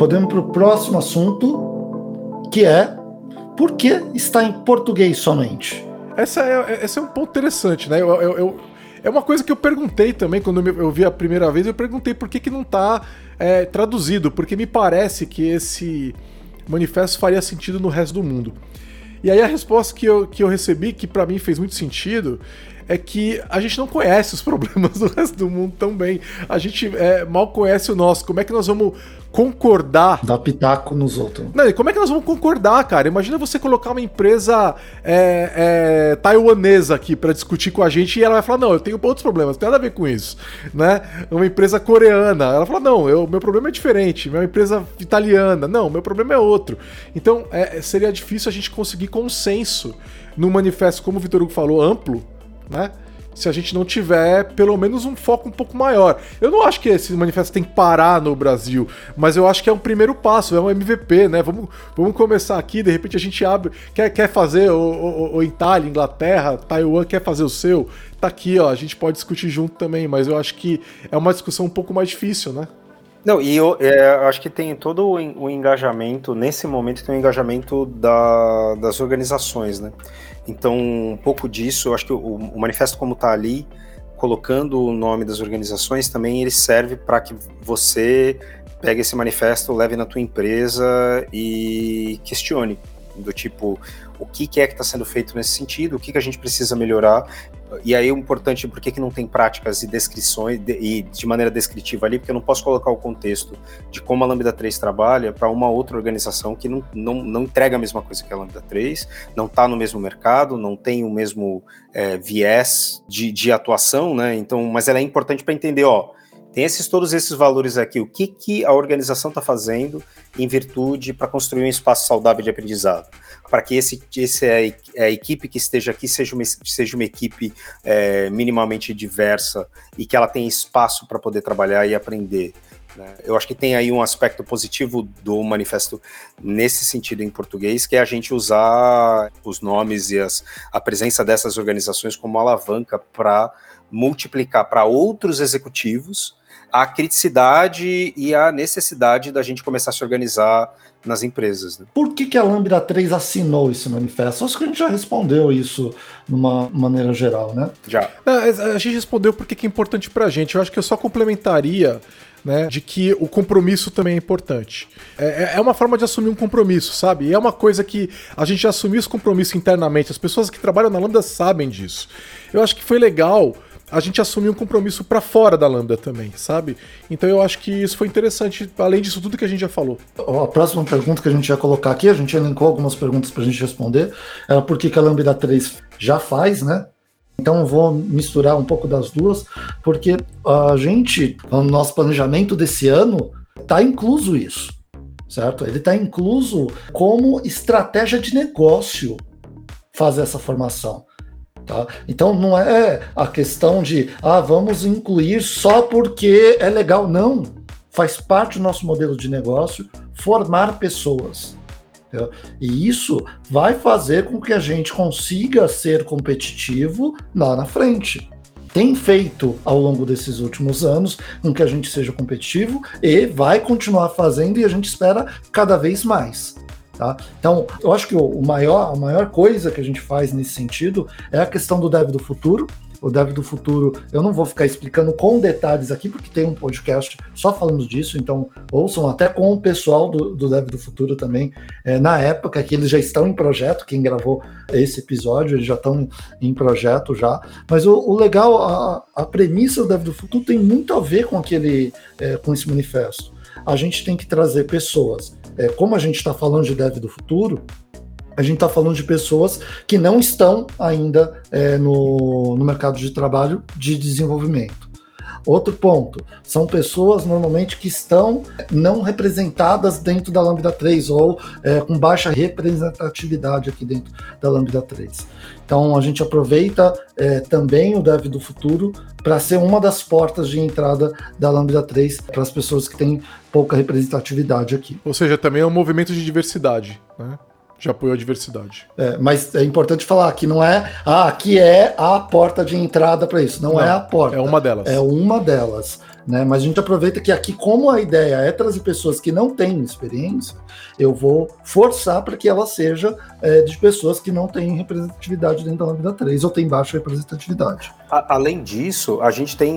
Podemos para o próximo assunto, que é por que está em português somente? Essa é, esse é um ponto interessante, né? Eu, eu, eu, é uma coisa que eu perguntei também quando eu vi a primeira vez. Eu perguntei por que, que não está é, traduzido, porque me parece que esse manifesto faria sentido no resto do mundo. E aí a resposta que eu, que eu recebi, que para mim fez muito sentido, é que a gente não conhece os problemas do resto do mundo tão bem. A gente é, mal conhece o nosso. Como é que nós vamos concordar? Dar pitaco nos outros. Não, como é que nós vamos concordar, cara? Imagina você colocar uma empresa é, é, taiwanesa aqui para discutir com a gente e ela vai falar: não, eu tenho outros problemas, não tem nada a ver com isso. Né? Uma empresa coreana, ela fala: não, eu, meu problema é diferente. Uma empresa italiana, não, meu problema é outro. Então é, seria difícil a gente conseguir consenso num manifesto, como o Vitor Hugo falou, amplo né? Se a gente não tiver pelo menos um foco um pouco maior. Eu não acho que esse manifesto tem que parar no Brasil, mas eu acho que é um primeiro passo, é um MVP, né? Vamos, vamos começar aqui, de repente a gente abre, quer, quer fazer, o, o, Itália, Inglaterra, Taiwan quer fazer o seu, tá aqui, ó, a gente pode discutir junto também, mas eu acho que é uma discussão um pouco mais difícil, né? Não, e eu é, acho que tem todo o, o engajamento, nesse momento tem o engajamento da, das organizações, né? Então, um pouco disso, eu acho que o, o manifesto como está ali, colocando o nome das organizações, também ele serve para que você pegue esse manifesto, leve na tua empresa e questione. Do tipo o que, que é que está sendo feito nesse sentido, o que, que a gente precisa melhorar. E aí o importante, por que, que não tem práticas e descrições de, e de maneira descritiva ali, porque eu não posso colocar o contexto de como a Lambda 3 trabalha para uma outra organização que não, não, não entrega a mesma coisa que a Lambda 3, não está no mesmo mercado, não tem o mesmo é, viés de, de atuação, né? Então, mas ela é importante para entender, ó, tem esses todos esses valores aqui, o que, que a organização está fazendo em virtude para construir um espaço saudável de aprendizado para que esse, esse é, é a equipe que esteja aqui seja uma, seja uma equipe é, minimamente diversa e que ela tenha espaço para poder trabalhar e aprender. Né? Eu acho que tem aí um aspecto positivo do manifesto nesse sentido em português, que é a gente usar os nomes e as, a presença dessas organizações como alavanca para multiplicar para outros executivos a criticidade e a necessidade da gente começar a se organizar nas empresas. Né? Por que, que a Lambda 3 assinou esse manifesto? Acho que a gente já respondeu isso de uma maneira geral, né? Já. A gente respondeu porque que é importante para a gente. Eu acho que eu só complementaria né, de que o compromisso também é importante. É, é, é uma forma de assumir um compromisso, sabe? E é uma coisa que a gente já assumiu esse compromisso internamente. As pessoas que trabalham na Lambda sabem disso. Eu acho que foi legal a gente assumiu um compromisso para fora da Lambda também, sabe? Então eu acho que isso foi interessante, além disso tudo que a gente já falou. A próxima pergunta que a gente ia colocar aqui, a gente elencou algumas perguntas para a gente responder, era por que, que a Lambda 3 já faz, né? Então vou misturar um pouco das duas, porque a gente, no nosso planejamento desse ano, está incluso isso, certo? Ele está incluso como estratégia de negócio fazer essa formação. Tá? Então não é a questão de ah, vamos incluir só porque é legal. Não. Faz parte do nosso modelo de negócio formar pessoas. Entendeu? E isso vai fazer com que a gente consiga ser competitivo lá na frente. Tem feito ao longo desses últimos anos com que a gente seja competitivo e vai continuar fazendo e a gente espera cada vez mais. Tá? Então, eu acho que o maior, a maior coisa que a gente faz nesse sentido é a questão do dev do futuro. O dev do futuro, eu não vou ficar explicando com detalhes aqui, porque tem um podcast só falando disso, então ouçam até com o pessoal do, do dev do futuro também. É, na época que eles já estão em projeto, quem gravou esse episódio, eles já estão em projeto já. Mas o, o legal, a, a, premissa do dev do futuro tem muito a ver com aquele, é, com esse manifesto. A gente tem que trazer pessoas é, como a gente está falando de dev do futuro, a gente está falando de pessoas que não estão ainda é, no, no mercado de trabalho de desenvolvimento. Outro ponto, são pessoas normalmente que estão não representadas dentro da Lambda 3 ou é, com baixa representatividade aqui dentro da Lambda 3. Então a gente aproveita é, também o Dev do Futuro para ser uma das portas de entrada da Lambda 3 para as pessoas que têm pouca representatividade aqui. Ou seja, também é um movimento de diversidade, né? De apoio à diversidade. É, mas é importante falar que não é, ah, aqui é a porta de entrada para isso. Não, não, é a porta. É uma delas. É uma delas. Né? Mas a gente aproveita que aqui, como a ideia é trazer pessoas que não têm experiência, eu vou forçar para que ela seja é, de pessoas que não têm representatividade dentro da Lambda 3 ou têm baixa representatividade. A, além disso, a gente tem,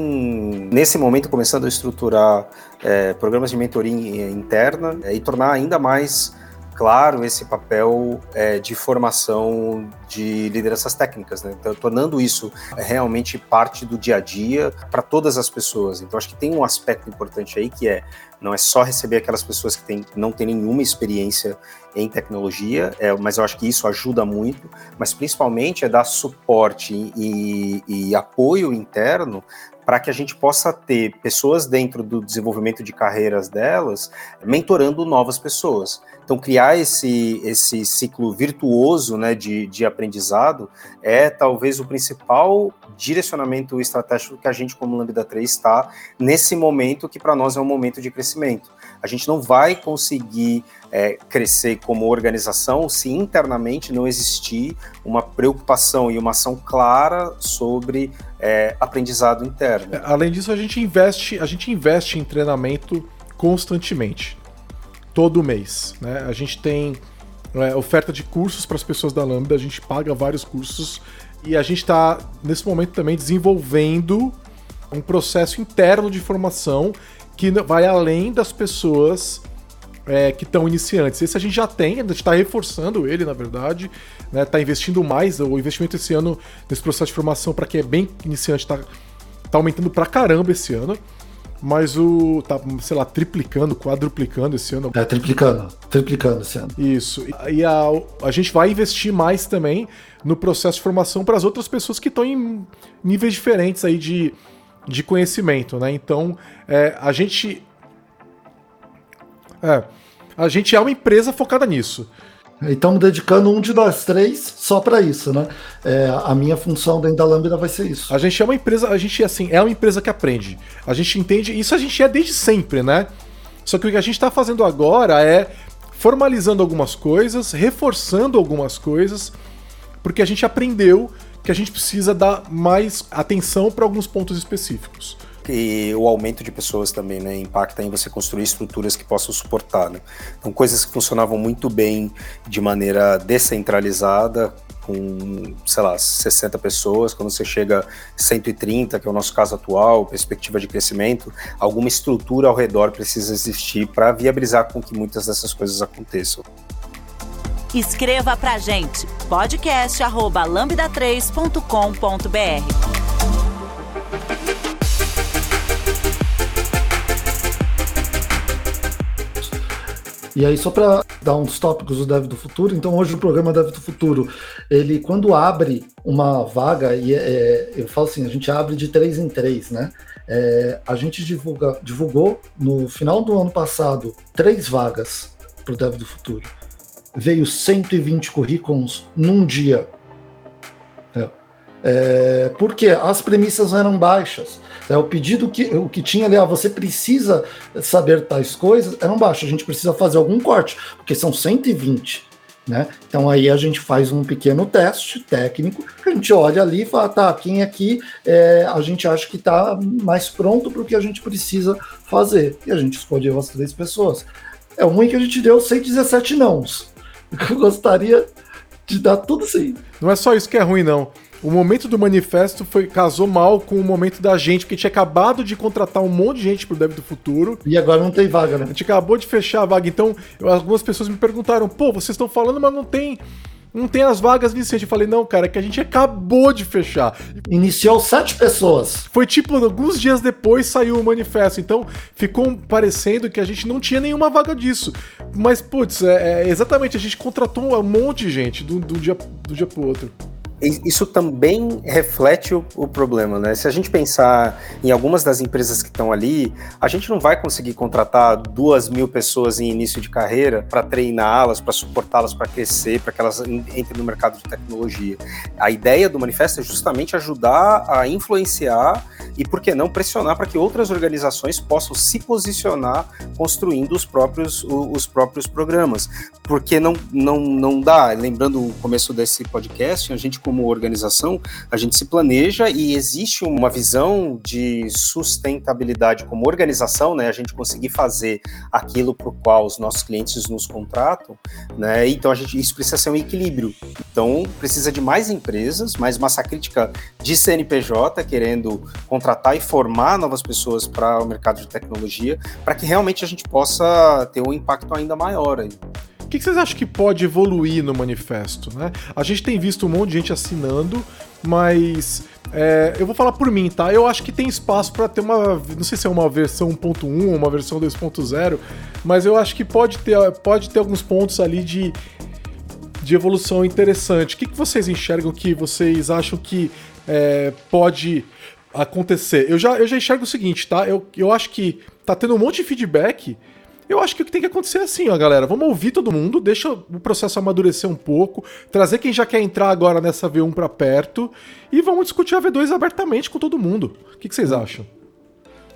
nesse momento, começando a estruturar é, programas de mentoria interna é, e tornar ainda mais claro esse papel é, de formação de lideranças técnicas, né? Então, tornando isso realmente parte do dia a dia para todas as pessoas. Então, acho que tem um aspecto importante aí que é não é só receber aquelas pessoas que tem, não têm nenhuma experiência em tecnologia, é, mas eu acho que isso ajuda muito, mas principalmente é dar suporte e, e apoio interno para que a gente possa ter pessoas dentro do desenvolvimento de carreiras delas mentorando novas pessoas. Então, criar esse, esse ciclo virtuoso né, de, de aprendizado é talvez o principal direcionamento estratégico que a gente, como Lambda 3, está nesse momento que para nós é um momento de crescimento. A gente não vai conseguir é, crescer como organização se internamente não existir uma preocupação e uma ação clara sobre é, aprendizado interno. É, além disso, a gente investe, a gente investe em treinamento constantemente, todo mês. Né? A gente tem é, oferta de cursos para as pessoas da Lambda, a gente paga vários cursos e a gente está, nesse momento, também desenvolvendo um processo interno de formação que vai além das pessoas é, que estão iniciantes. Esse a gente já tem, a gente está reforçando ele, na verdade, está né, tá investindo mais. O investimento esse ano nesse processo de formação para quem é bem iniciante está tá aumentando pra caramba esse ano. Mas o. tá, sei lá, triplicando, quadruplicando esse ano. É, triplicando. Triplicando esse ano. Isso. E a, a gente vai investir mais também no processo de formação para as outras pessoas que estão em níveis diferentes aí de, de conhecimento, né? Então, é, a gente é. A gente é uma empresa focada nisso. E estamos dedicando um de nós três só para isso, né? É, a minha função dentro da Lambda vai ser isso. A gente é uma empresa, a gente assim, é uma empresa que aprende. A gente entende, isso a gente é desde sempre, né? Só que o que a gente está fazendo agora é formalizando algumas coisas, reforçando algumas coisas, porque a gente aprendeu que a gente precisa dar mais atenção para alguns pontos específicos e o aumento de pessoas também, né, impacta em você construir estruturas que possam suportar, né? Então, coisas que funcionavam muito bem de maneira descentralizada, com, sei lá, 60 pessoas, quando você chega a 130, que é o nosso caso atual, perspectiva de crescimento, alguma estrutura ao redor precisa existir para viabilizar com que muitas dessas coisas aconteçam. Escreva pra gente podcast@lambda3.com.br. E aí, só para dar uns tópicos do Dev do Futuro, então hoje o programa Dev do Futuro, ele quando abre uma vaga, e é, é, eu falo assim, a gente abre de três em três, né? É, a gente divulga, divulgou no final do ano passado três vagas para o Dev do Futuro. Veio 120 currículos num dia. É, é porque as premissas eram baixas. É, o pedido que, o que tinha ali, ah, você precisa saber tais coisas, era um baixo. A gente precisa fazer algum corte, porque são 120. Né? Então aí a gente faz um pequeno teste técnico, a gente olha ali e fala, tá, quem aqui é, a gente acha que está mais pronto para o que a gente precisa fazer. E a gente escolheu as três pessoas. É ruim que a gente deu 117 nãos. Eu gostaria de dar tudo sim. Não é só isso que é ruim, não o momento do manifesto foi casou mal com o momento da gente, porque tinha acabado de contratar um monte de gente pro Dev do Futuro. E agora não tem vaga, né? A gente acabou de fechar a vaga. Então, algumas pessoas me perguntaram: pô, vocês estão falando, mas não tem. Não tem as vagas Vicente. Eu falei, não, cara, é que a gente acabou de fechar. Iniciou sete pessoas. Foi tipo, alguns dias depois saiu o manifesto. Então ficou parecendo que a gente não tinha nenhuma vaga disso. Mas, putz, é, é exatamente, a gente contratou um monte de gente do, do, dia, do dia pro outro isso também reflete o, o, problema, né? Se a gente pensar em algumas das empresas que estão ali, a gente não vai conseguir contratar duas mil pessoas em início de carreira para treiná-las, para suportá-las para crescer, para que elas entrem no mercado de tecnologia. A ideia do manifesto é justamente ajudar a influenciar e, por que não, pressionar para que outras organizações possam se posicionar construindo os próprios, os próprios programas. Porque não, não, não dá, lembrando o começo desse podcast, a gente como organização, a gente se planeja e existe uma visão de sustentabilidade como organização, né? A gente conseguir fazer aquilo para o qual os nossos clientes nos contratam, né? Então a gente isso precisa ser um equilíbrio. Então precisa de mais empresas, mais massa crítica de CNPJ querendo contratar e formar novas pessoas para o mercado de tecnologia, para que realmente a gente possa ter um impacto ainda maior aí. que, que vocês acham que pode evoluir no manifesto? Né? A gente tem visto um monte de gente assinando, mas é, eu vou falar por mim, tá? Eu acho que tem espaço para ter uma. Não sei se é uma versão 1.1 ou uma versão 2.0, mas eu acho que pode ter, pode ter alguns pontos ali de, de evolução interessante. O que, que vocês enxergam que vocês acham que é, pode acontecer? Eu já, eu já enxergo o seguinte, tá? Eu, eu acho que tá tendo um monte de feedback eu acho que o que tem que acontecer é assim, ó, galera. Vamos ouvir todo mundo, deixa o processo amadurecer um pouco, trazer quem já quer entrar agora nessa V1 para perto e vamos discutir a V2 abertamente com todo mundo. O que, que vocês acham?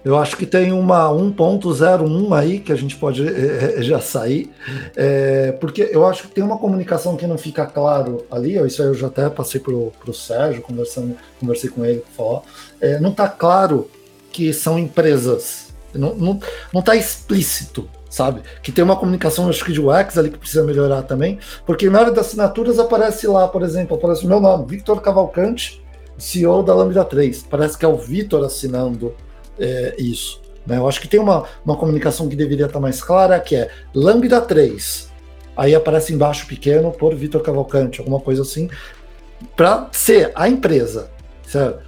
Eu acho que tem uma 1.01 aí que a gente pode é, já sair, é, porque eu acho que tem uma comunicação que não fica claro ali, isso aí eu já até passei pro, pro Sérgio, conversando, conversei com ele, falou, é, não está claro que são empresas, não, não, não tá explícito sabe? Que tem uma comunicação, acho que de UX ali que precisa melhorar também, porque na hora das assinaturas aparece lá, por exemplo, aparece o meu nome, Victor Cavalcante, CEO da Lambda 3. Parece que é o Victor assinando é, isso. Né? Eu acho que tem uma, uma comunicação que deveria estar mais clara, que é Lambda 3. Aí aparece embaixo pequeno por Vitor Cavalcante, alguma coisa assim, para ser a empresa, certo?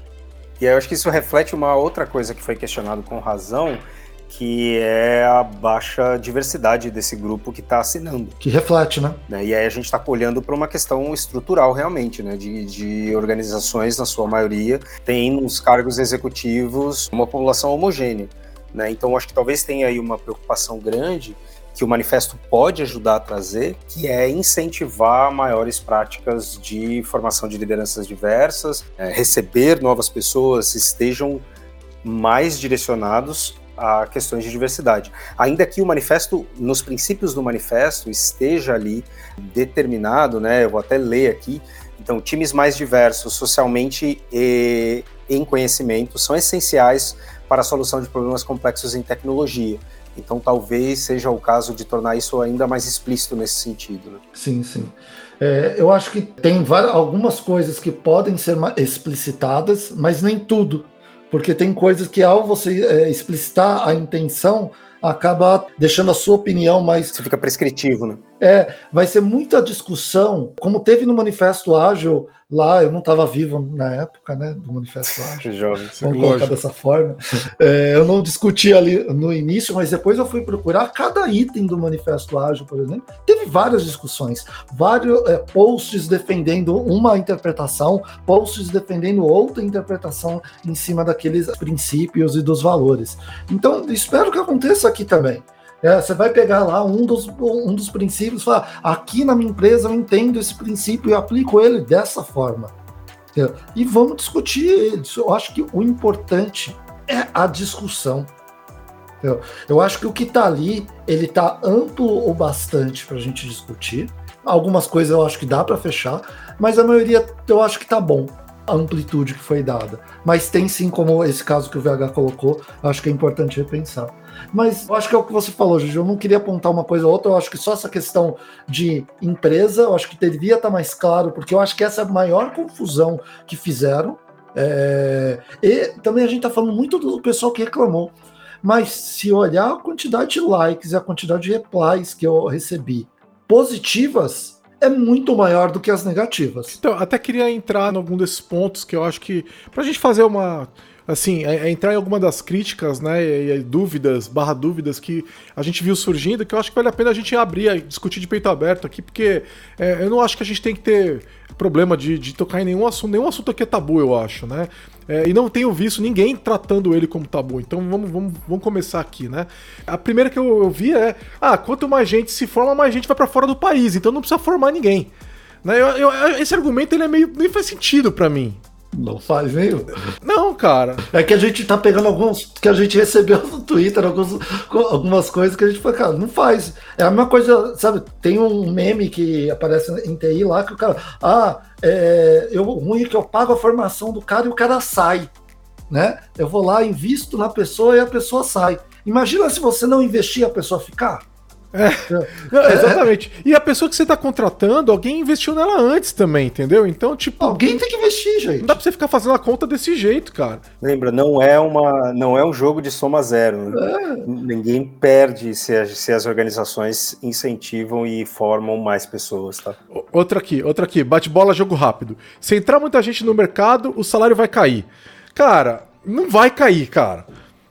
E eu acho que isso reflete uma outra coisa que foi questionado com razão, que é a baixa diversidade desse grupo que está assinando. Que reflete, né? né? E aí a gente está olhando para uma questão estrutural realmente, né? De, de, organizações, na sua maioria, tem nos cargos executivos uma população homogênea. Né? Então acho que talvez tenha aí uma preocupação grande que o manifesto pode ajudar a trazer, que é incentivar maiores práticas de formação de lideranças diversas, é, receber novas pessoas, estejam mais direcionados a questões de diversidade. Ainda que o manifesto, nos princípios do manifesto, esteja ali determinado, né? Eu vou até ler aqui. Então, times mais diversos socialmente e em conhecimento são essenciais para a solução de problemas complexos em tecnologia. Então, talvez seja o caso de tornar isso ainda mais explícito nesse sentido. Né? Sim, sim. É, eu acho que tem várias, algumas coisas que podem ser explicitadas, mas nem tudo porque tem coisas que ao você é, explicitar a intenção acaba deixando a sua opinião mais. Você fica prescritivo, né? É, vai ser muita discussão, como teve no Manifesto Ágil, lá, eu não estava vivo na época, né, do Manifesto Ágil. Jovem, Vamos colocar dessa forma. É, eu não discuti ali no início, mas depois eu fui procurar cada item do Manifesto Ágil, por exemplo. Teve várias discussões, vários é, posts defendendo uma interpretação, posts defendendo outra interpretação em cima daqueles princípios e dos valores. Então, espero que aconteça aqui também. É, você vai pegar lá um dos, um dos princípios e falar: aqui na minha empresa eu entendo esse princípio e aplico ele dessa forma. É, e vamos discutir eles. Eu acho que o importante é a discussão. Eu, eu acho que o que está ali, ele está amplo o bastante para a gente discutir. Algumas coisas eu acho que dá para fechar, mas a maioria eu acho que está bom a amplitude que foi dada. Mas tem sim, como esse caso que o VH colocou, acho que é importante repensar. Mas eu acho que é o que você falou, Gigi. Eu não queria apontar uma coisa ou outra. Eu acho que só essa questão de empresa, eu acho que devia estar mais claro, porque eu acho que essa é a maior confusão que fizeram. É... E também a gente está falando muito do pessoal que reclamou. Mas se olhar a quantidade de likes e a quantidade de replies que eu recebi positivas, é muito maior do que as negativas. Então, até queria entrar em algum desses pontos que eu acho que. Pra gente fazer uma assim, é, é entrar em alguma das críticas, né, e, dúvidas, barra dúvidas que a gente viu surgindo, que eu acho que vale a pena a gente abrir, discutir de peito aberto aqui, porque é, eu não acho que a gente tem que ter problema de, de tocar em nenhum assunto, nenhum assunto aqui é tabu, eu acho, né, é, e não tenho visto ninguém tratando ele como tabu, então vamos, vamos, vamos começar aqui, né. A primeira que eu, eu vi é, ah, quanto mais gente se forma, mais gente vai para fora do país, então não precisa formar ninguém. Né, eu, eu, esse argumento ele é meio, nem faz sentido para mim, não faz meio? Não, cara. É que a gente tá pegando alguns que a gente recebeu no Twitter, alguns, algumas coisas que a gente foi, cara, não faz. É a mesma coisa, sabe? Tem um meme que aparece em TI lá que o cara, ah, é, eu, ruim é que eu pago a formação do cara e o cara sai, né? Eu vou lá, invisto na pessoa e a pessoa sai. Imagina se você não investir a pessoa ficar. É. Não, exatamente. E a pessoa que você está contratando, alguém investiu nela antes também, entendeu? Então, tipo. Alguém tem que investir, gente. Não dá pra você ficar fazendo a conta desse jeito, cara. Lembra, não é, uma, não é um jogo de soma zero. Né? É. Ninguém perde se as, se as organizações incentivam e formam mais pessoas, tá? Outra aqui, outra aqui. Bate-bola, jogo rápido. Se entrar muita gente no mercado, o salário vai cair. Cara, não vai cair, cara.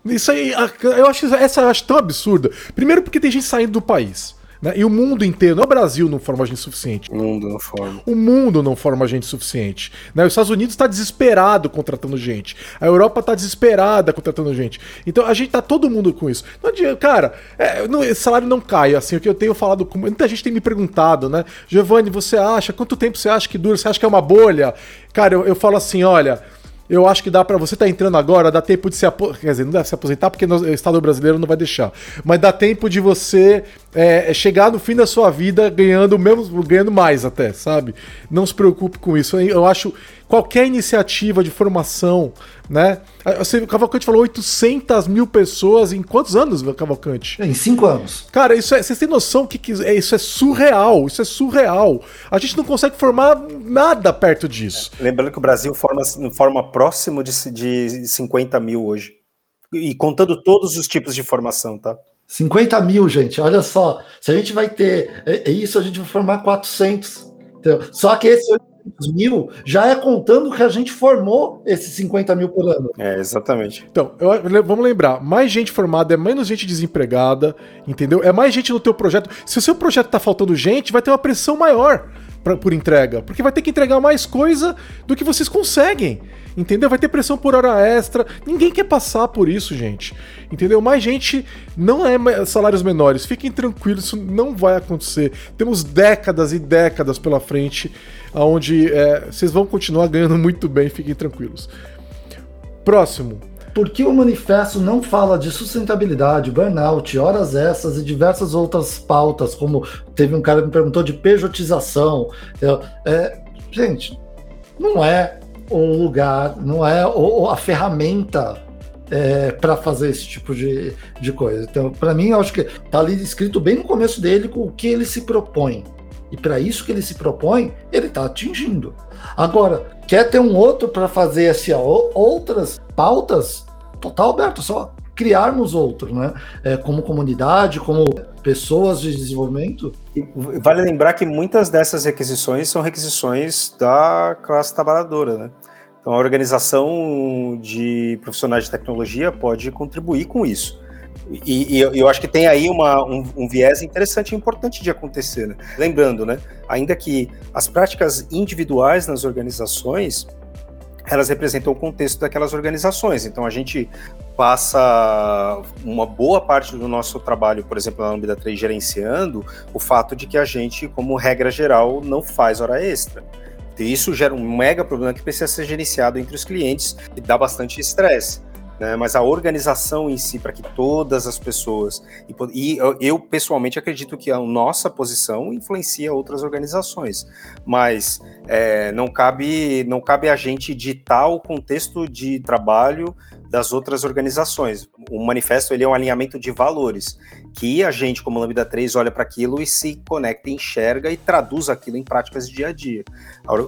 Isso aí, eu acho essa eu acho tão absurda. Primeiro porque tem gente saindo do país. Né? E o mundo inteiro, não é o Brasil não forma gente suficiente. O mundo não forma. O mundo não forma gente suficiente. Né? Os Estados Unidos está desesperado contratando gente. A Europa está desesperada contratando gente. Então a gente tá todo mundo com isso. Não adianta, cara, é, não, esse salário não cai. Assim, o que eu tenho falado com. Muita gente tem me perguntado, né? Giovanni, você acha? Quanto tempo você acha que dura? Você acha que é uma bolha? Cara, eu, eu falo assim, olha eu acho que dá para você tá entrando agora, dá tempo de se aposentar, quer dizer, não deve se aposentar porque o Estado brasileiro não vai deixar, mas dá tempo de você é, chegar no fim da sua vida ganhando mesmo, ganhando mais até, sabe? Não se preocupe com isso. Eu acho qualquer iniciativa de formação, né? Você, o Cavalcante falou 800 mil pessoas em quantos anos, Cavalcante? Em cinco anos. Cara, isso é, vocês têm noção que, que é, isso é surreal, isso é surreal. A gente não consegue formar nada perto disso. Lembrando que o Brasil forma, forma próximo de, de 50 mil hoje. E contando todos os tipos de formação, tá? 50 mil, gente, olha só. Se a gente vai ter é, é isso, a gente vai formar 400. Entendeu? Só que esse 800 mil já é contando que a gente formou esses 50 mil por ano. É, exatamente. Então, eu, vamos lembrar, mais gente formada é menos gente desempregada, entendeu? É mais gente no teu projeto. Se o seu projeto tá faltando gente, vai ter uma pressão maior pra, por entrega, porque vai ter que entregar mais coisa do que vocês conseguem. Entendeu? Vai ter pressão por hora extra. Ninguém quer passar por isso, gente. Entendeu? Mais gente não é salários menores. Fiquem tranquilos, isso não vai acontecer. Temos décadas e décadas pela frente onde é, vocês vão continuar ganhando muito bem, fiquem tranquilos. Próximo. Por que o manifesto não fala de sustentabilidade, burnout, horas extras e diversas outras pautas, como teve um cara que me perguntou de pejotização? É, gente, não é um lugar, não é a ferramenta é, para fazer esse tipo de, de coisa. Então, para mim, eu acho que tá ali escrito bem no começo dele com o que ele se propõe. E para isso que ele se propõe, ele está atingindo. Agora, quer ter um outro para fazer assim, outras pautas? Total aberto, só criarmos outro, né? É, como comunidade, como pessoas de desenvolvimento. Vale lembrar que muitas dessas requisições são requisições da classe trabalhadora, né? Então, a organização de profissionais de tecnologia pode contribuir com isso. E, e eu, acho que tem aí uma, um, um, viés interessante e importante de acontecer. Né? Lembrando, né, ainda que as práticas individuais nas organizações elas representam o contexto daquelas organizações. Então a gente passa uma boa parte do nosso trabalho, por exemplo, na Lambda 3 gerenciando o fato de que a gente, como regra geral, não faz hora extra. Isso gera um mega problema que precisa ser gerenciado entre os clientes e dá bastante estresse né? mas a organização em si, para que todas as pessoas. E, e eu, pessoalmente, acredito que a nossa posição influencia outras organizações, mas é, não, cabe, não cabe a gente ditar o contexto de trabalho das outras organizações. O manifesto ele é um alinhamento de valores, que a gente, como Lambda 3, olha para aquilo e se conecta, enxerga e traduz aquilo em práticas de dia a dia.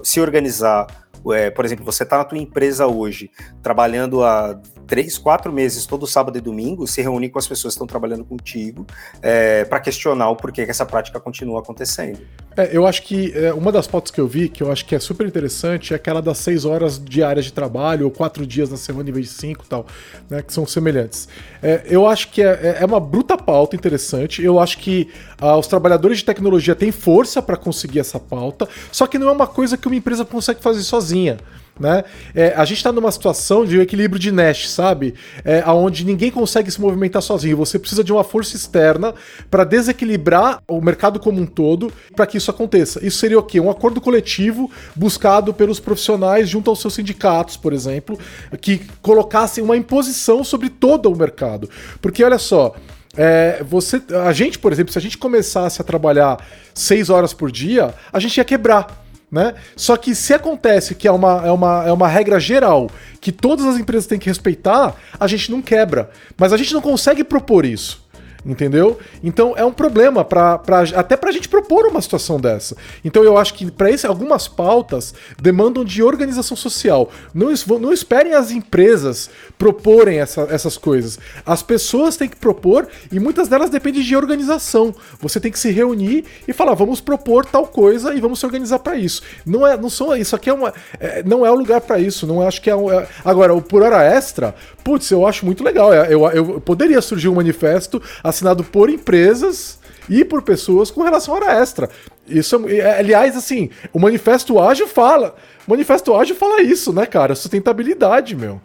Se organizar é, por exemplo, você está na tua empresa hoje, trabalhando há três, quatro meses, todo sábado e domingo, se reúne com as pessoas que estão trabalhando contigo é, para questionar o porquê que essa prática continua acontecendo. É, eu acho que é, uma das fotos que eu vi, que eu acho que é super interessante, é aquela das seis horas diárias de trabalho, ou quatro dias na semana em vez de cinco tal, né, que são semelhantes. É, eu acho que é, é, é uma bruta pauta interessante, eu acho que ah, os trabalhadores de tecnologia têm força para conseguir essa pauta, só que não é uma coisa que uma empresa consegue fazer sozinha né? É, a gente está numa situação de equilíbrio de Nash, sabe? É, onde ninguém consegue se movimentar sozinho. Você precisa de uma força externa para desequilibrar o mercado como um todo para que isso aconteça. Isso seria o quê? Um acordo coletivo buscado pelos profissionais junto aos seus sindicatos, por exemplo, que colocassem uma imposição sobre todo o mercado. Porque olha só. É, você, a gente, por exemplo, se a gente começasse a trabalhar seis horas por dia, a gente ia quebrar né? Só que se acontece que é uma, é, uma, é uma regra geral que todas as empresas têm que respeitar, a gente não quebra. Mas a gente não consegue propor isso. Entendeu? Então é um problema pra, até pra gente propor uma situação dessa. Então eu acho que para isso algumas pautas demandam de organização social. Não, não esperem as empresas proporem essa, essas coisas. As pessoas têm que propor e muitas delas dependem de organização. Você tem que se reunir e falar, vamos propor tal coisa e vamos se organizar para isso. Não é, não são isso aqui é uma, é, não é o lugar para isso. Não acho que é, um, é, agora o por hora extra. Putz, eu acho muito legal. É, eu, eu poderia surgir um manifesto assinado por empresas e por pessoas com relação à hora extra. Isso, é, é, aliás, assim, o Manifesto Ágil fala. O Manifesto Ágil fala isso, né, cara? Sustentabilidade, meu.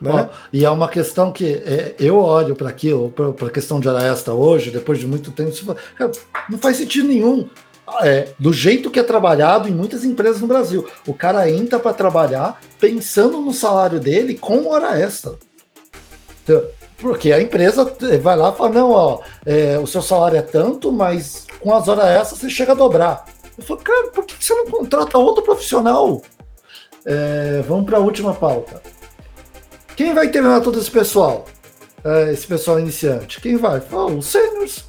Né? Ó, e é uma questão que é, eu olho para aquilo, para a questão de hora extra hoje, depois de muito tempo, não faz sentido nenhum. É, do jeito que é trabalhado em muitas empresas no Brasil. O cara entra para trabalhar pensando no salário dele com hora extra. Então, porque a empresa vai lá e fala: não, ó, é, o seu salário é tanto, mas com as horas extras você chega a dobrar. Eu falo, cara, por que você não contrata outro profissional? É, vamos para a última pauta. Quem vai treinar todo esse pessoal? É, esse pessoal iniciante? Quem vai? Oh, os seniors.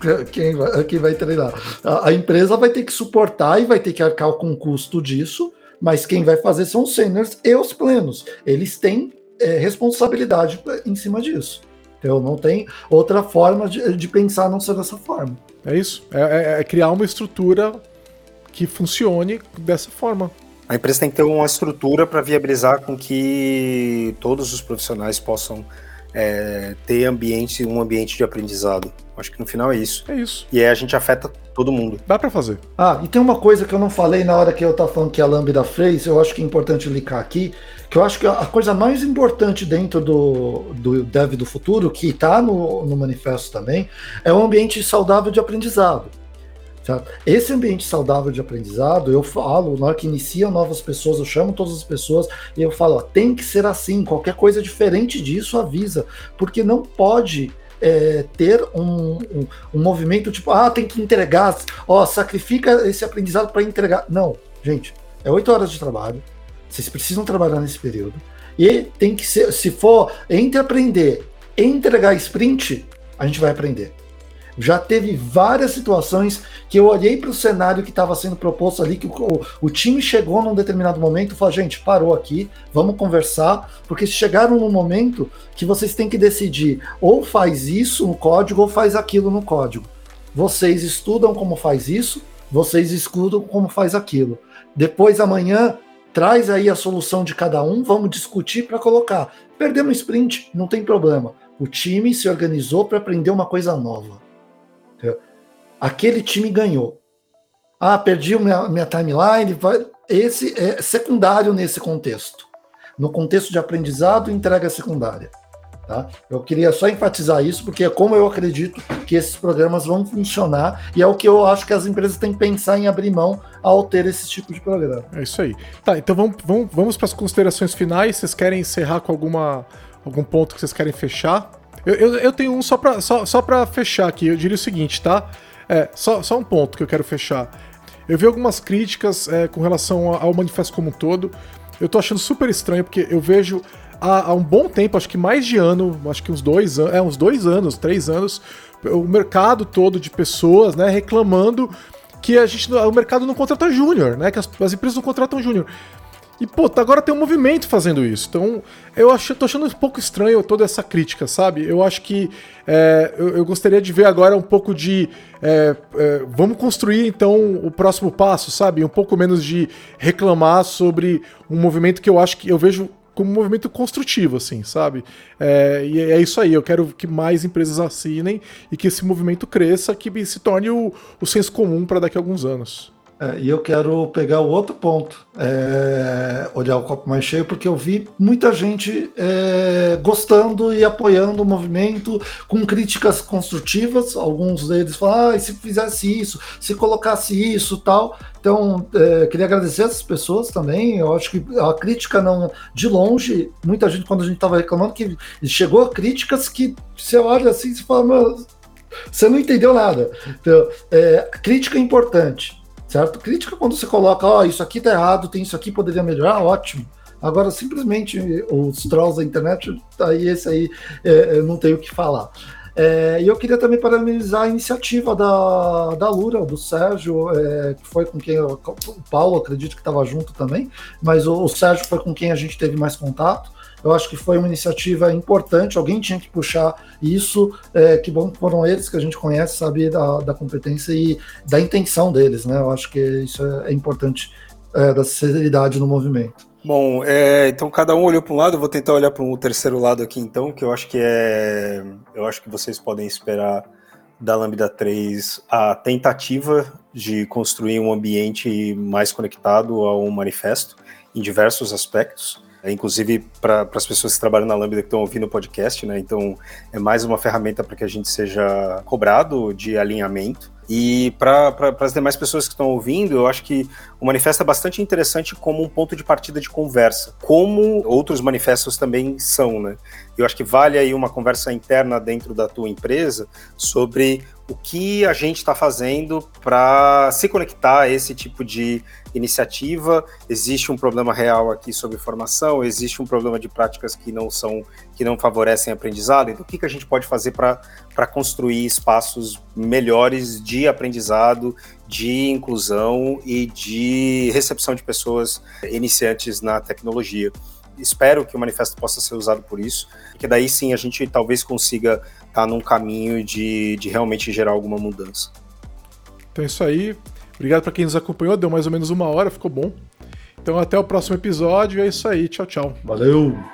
Quem vai, quem vai treinar? A, a, empresa vai ter que suportar e vai ter que arcar com o custo disso, mas quem vai fazer são os seniors e os plenos. Eles têm é, responsabilidade em cima disso. Então não tem outra forma de, de pensar não ser dessa forma. É isso. É, é, é, criar uma estrutura que funcione dessa forma. A empresa tem que ter uma estrutura para viabilizar com que todos os profissionais possam é, ter ambiente, um ambiente de aprendizado. Acho que no final é isso. É isso. E aí a gente afeta todo mundo. Dá para fazer. Ah, e tem uma coisa que eu não falei na hora que eu tava falando que a Lambda fez, eu acho que é importante linkar aqui, que eu acho que a coisa mais importante dentro do, do Dev do Futuro, que está no, no manifesto também, é o ambiente saudável de aprendizado. Certo? Esse ambiente saudável de aprendizado, eu falo, na hora que iniciam novas pessoas, eu chamo todas as pessoas e eu falo, ó, tem que ser assim, qualquer coisa diferente disso avisa, porque não pode é, ter um, um, um, movimento tipo, ah, tem que entregar, ó, sacrifica esse aprendizado para entregar. Não, gente, é oito horas de trabalho, vocês precisam trabalhar nesse período, e tem que ser, se for entre aprender entregar sprint, a gente vai aprender. Já teve várias situações que eu olhei para o cenário que estava sendo proposto ali, que o, o, time chegou num determinado momento e falou: gente, parou aqui, vamos conversar, porque chegaram num momento que vocês têm que decidir ou faz isso no código ou faz aquilo no código. Vocês estudam como faz isso, vocês estudam como faz aquilo. Depois amanhã traz aí a solução de cada um, vamos discutir para colocar. Perdemos sprint, não tem problema. O time se organizou para aprender uma coisa nova. Aquele time ganhou. Ah, perdi minha, minha timeline. Esse é secundário nesse contexto. No contexto de aprendizado, entrega secundária. Tá? Eu queria só enfatizar isso, porque é como eu acredito que esses programas vão funcionar e é o que eu acho que as empresas têm que pensar em abrir mão ao ter esse tipo de programa. É isso aí. Tá, então vamos, vamos, vamos para as considerações finais. Vocês querem encerrar com alguma, algum ponto que vocês querem fechar? Eu, eu, eu tenho um só para só, só fechar aqui. Eu diria o seguinte, tá? É, só, só um ponto que eu quero fechar. Eu vi algumas críticas é, com relação ao manifesto como um todo. Eu tô achando super estranho, porque eu vejo há, há, um bom tempo, acho que mais de ano, acho que uns dois anos, é, uns dois anos, três anos, o mercado todo de pessoas, né, reclamando que a gente, o mercado não contrata júnior, né, que as, as empresas não contratam júnior. E, pô, tá, agora tem um movimento fazendo isso. Então, eu acho, tô achando um pouco estranho toda essa crítica, sabe? Eu acho que é, eu, eu, gostaria de ver agora um pouco de. É, é, vamos construir então o próximo passo, sabe? Um pouco menos de reclamar sobre um movimento que eu acho que eu vejo como um movimento construtivo, assim, sabe? É, e é isso aí, eu quero que mais empresas assinem e que esse movimento cresça, que se torne o, o senso comum para daqui a alguns anos. É, e eu quero pegar o outro ponto, é, olhar o copo mais cheio, porque eu vi muita gente é, gostando e apoiando o movimento, com críticas construtivas. Alguns deles falam, ah, se fizesse isso, se colocasse isso tal. Então, é, queria agradecer essas pessoas também. Eu acho que a crítica não, de longe, muita gente, quando a gente estava reclamando, que chegou a críticas que você olha assim e fala, você não entendeu nada. Então, é, crítica é importante certo? Crítica quando você coloca, ó, oh, isso aqui tá errado, tem isso aqui, poderia melhorar, ótimo. Agora, simplesmente, os trolls da internet, aí esse aí é, não tem o que falar. É, e eu queria também parabenizar a iniciativa da, da Lura, do Sérgio, é, que foi com quem eu, o Paulo, acredito que estava junto também, mas o, o Sérgio foi com quem a gente teve mais contato. Eu acho que foi uma iniciativa importante, alguém tinha que puxar isso, é, que bom foram eles que a gente conhece, sabe, da, da competência e da intenção deles, né? Eu acho que isso é, é importante, é, da seriedade no movimento. Bom, é, então cada um olhou para um lado, eu vou tentar olhar para um terceiro lado aqui então, que eu acho que é. Eu acho que vocês podem esperar da Lambda 3 a tentativa de construir um ambiente mais conectado ao manifesto em diversos aspectos. É, inclusive para as pessoas que trabalham na Lambda que estão ouvindo o podcast, né? Então é mais uma ferramenta para que a gente seja cobrado de alinhamento. E para as demais pessoas que estão ouvindo, eu acho que o manifesto é bastante interessante como um ponto de partida de conversa, como outros manifestos também são, né? Eu acho que vale aí uma conversa interna dentro da tua empresa sobre o que a gente está fazendo para se conectar a esse tipo de iniciativa. Existe um problema real aqui sobre formação, existe um problema de práticas que não são, que não favorecem aprendizado. Então, o que, que a gente pode fazer para construir espaços melhores de aprendizado, de inclusão e de recepção de pessoas iniciantes na tecnologia? espero que o manifesto possa ser usado por isso, que daí sim a gente talvez consiga estar tá num caminho de, de realmente gerar alguma mudança. Então é isso aí. Obrigado para quem nos acompanhou, deu mais ou menos uma hora, ficou bom. Então até o próximo episódio, é isso aí, tchau, tchau. Valeu!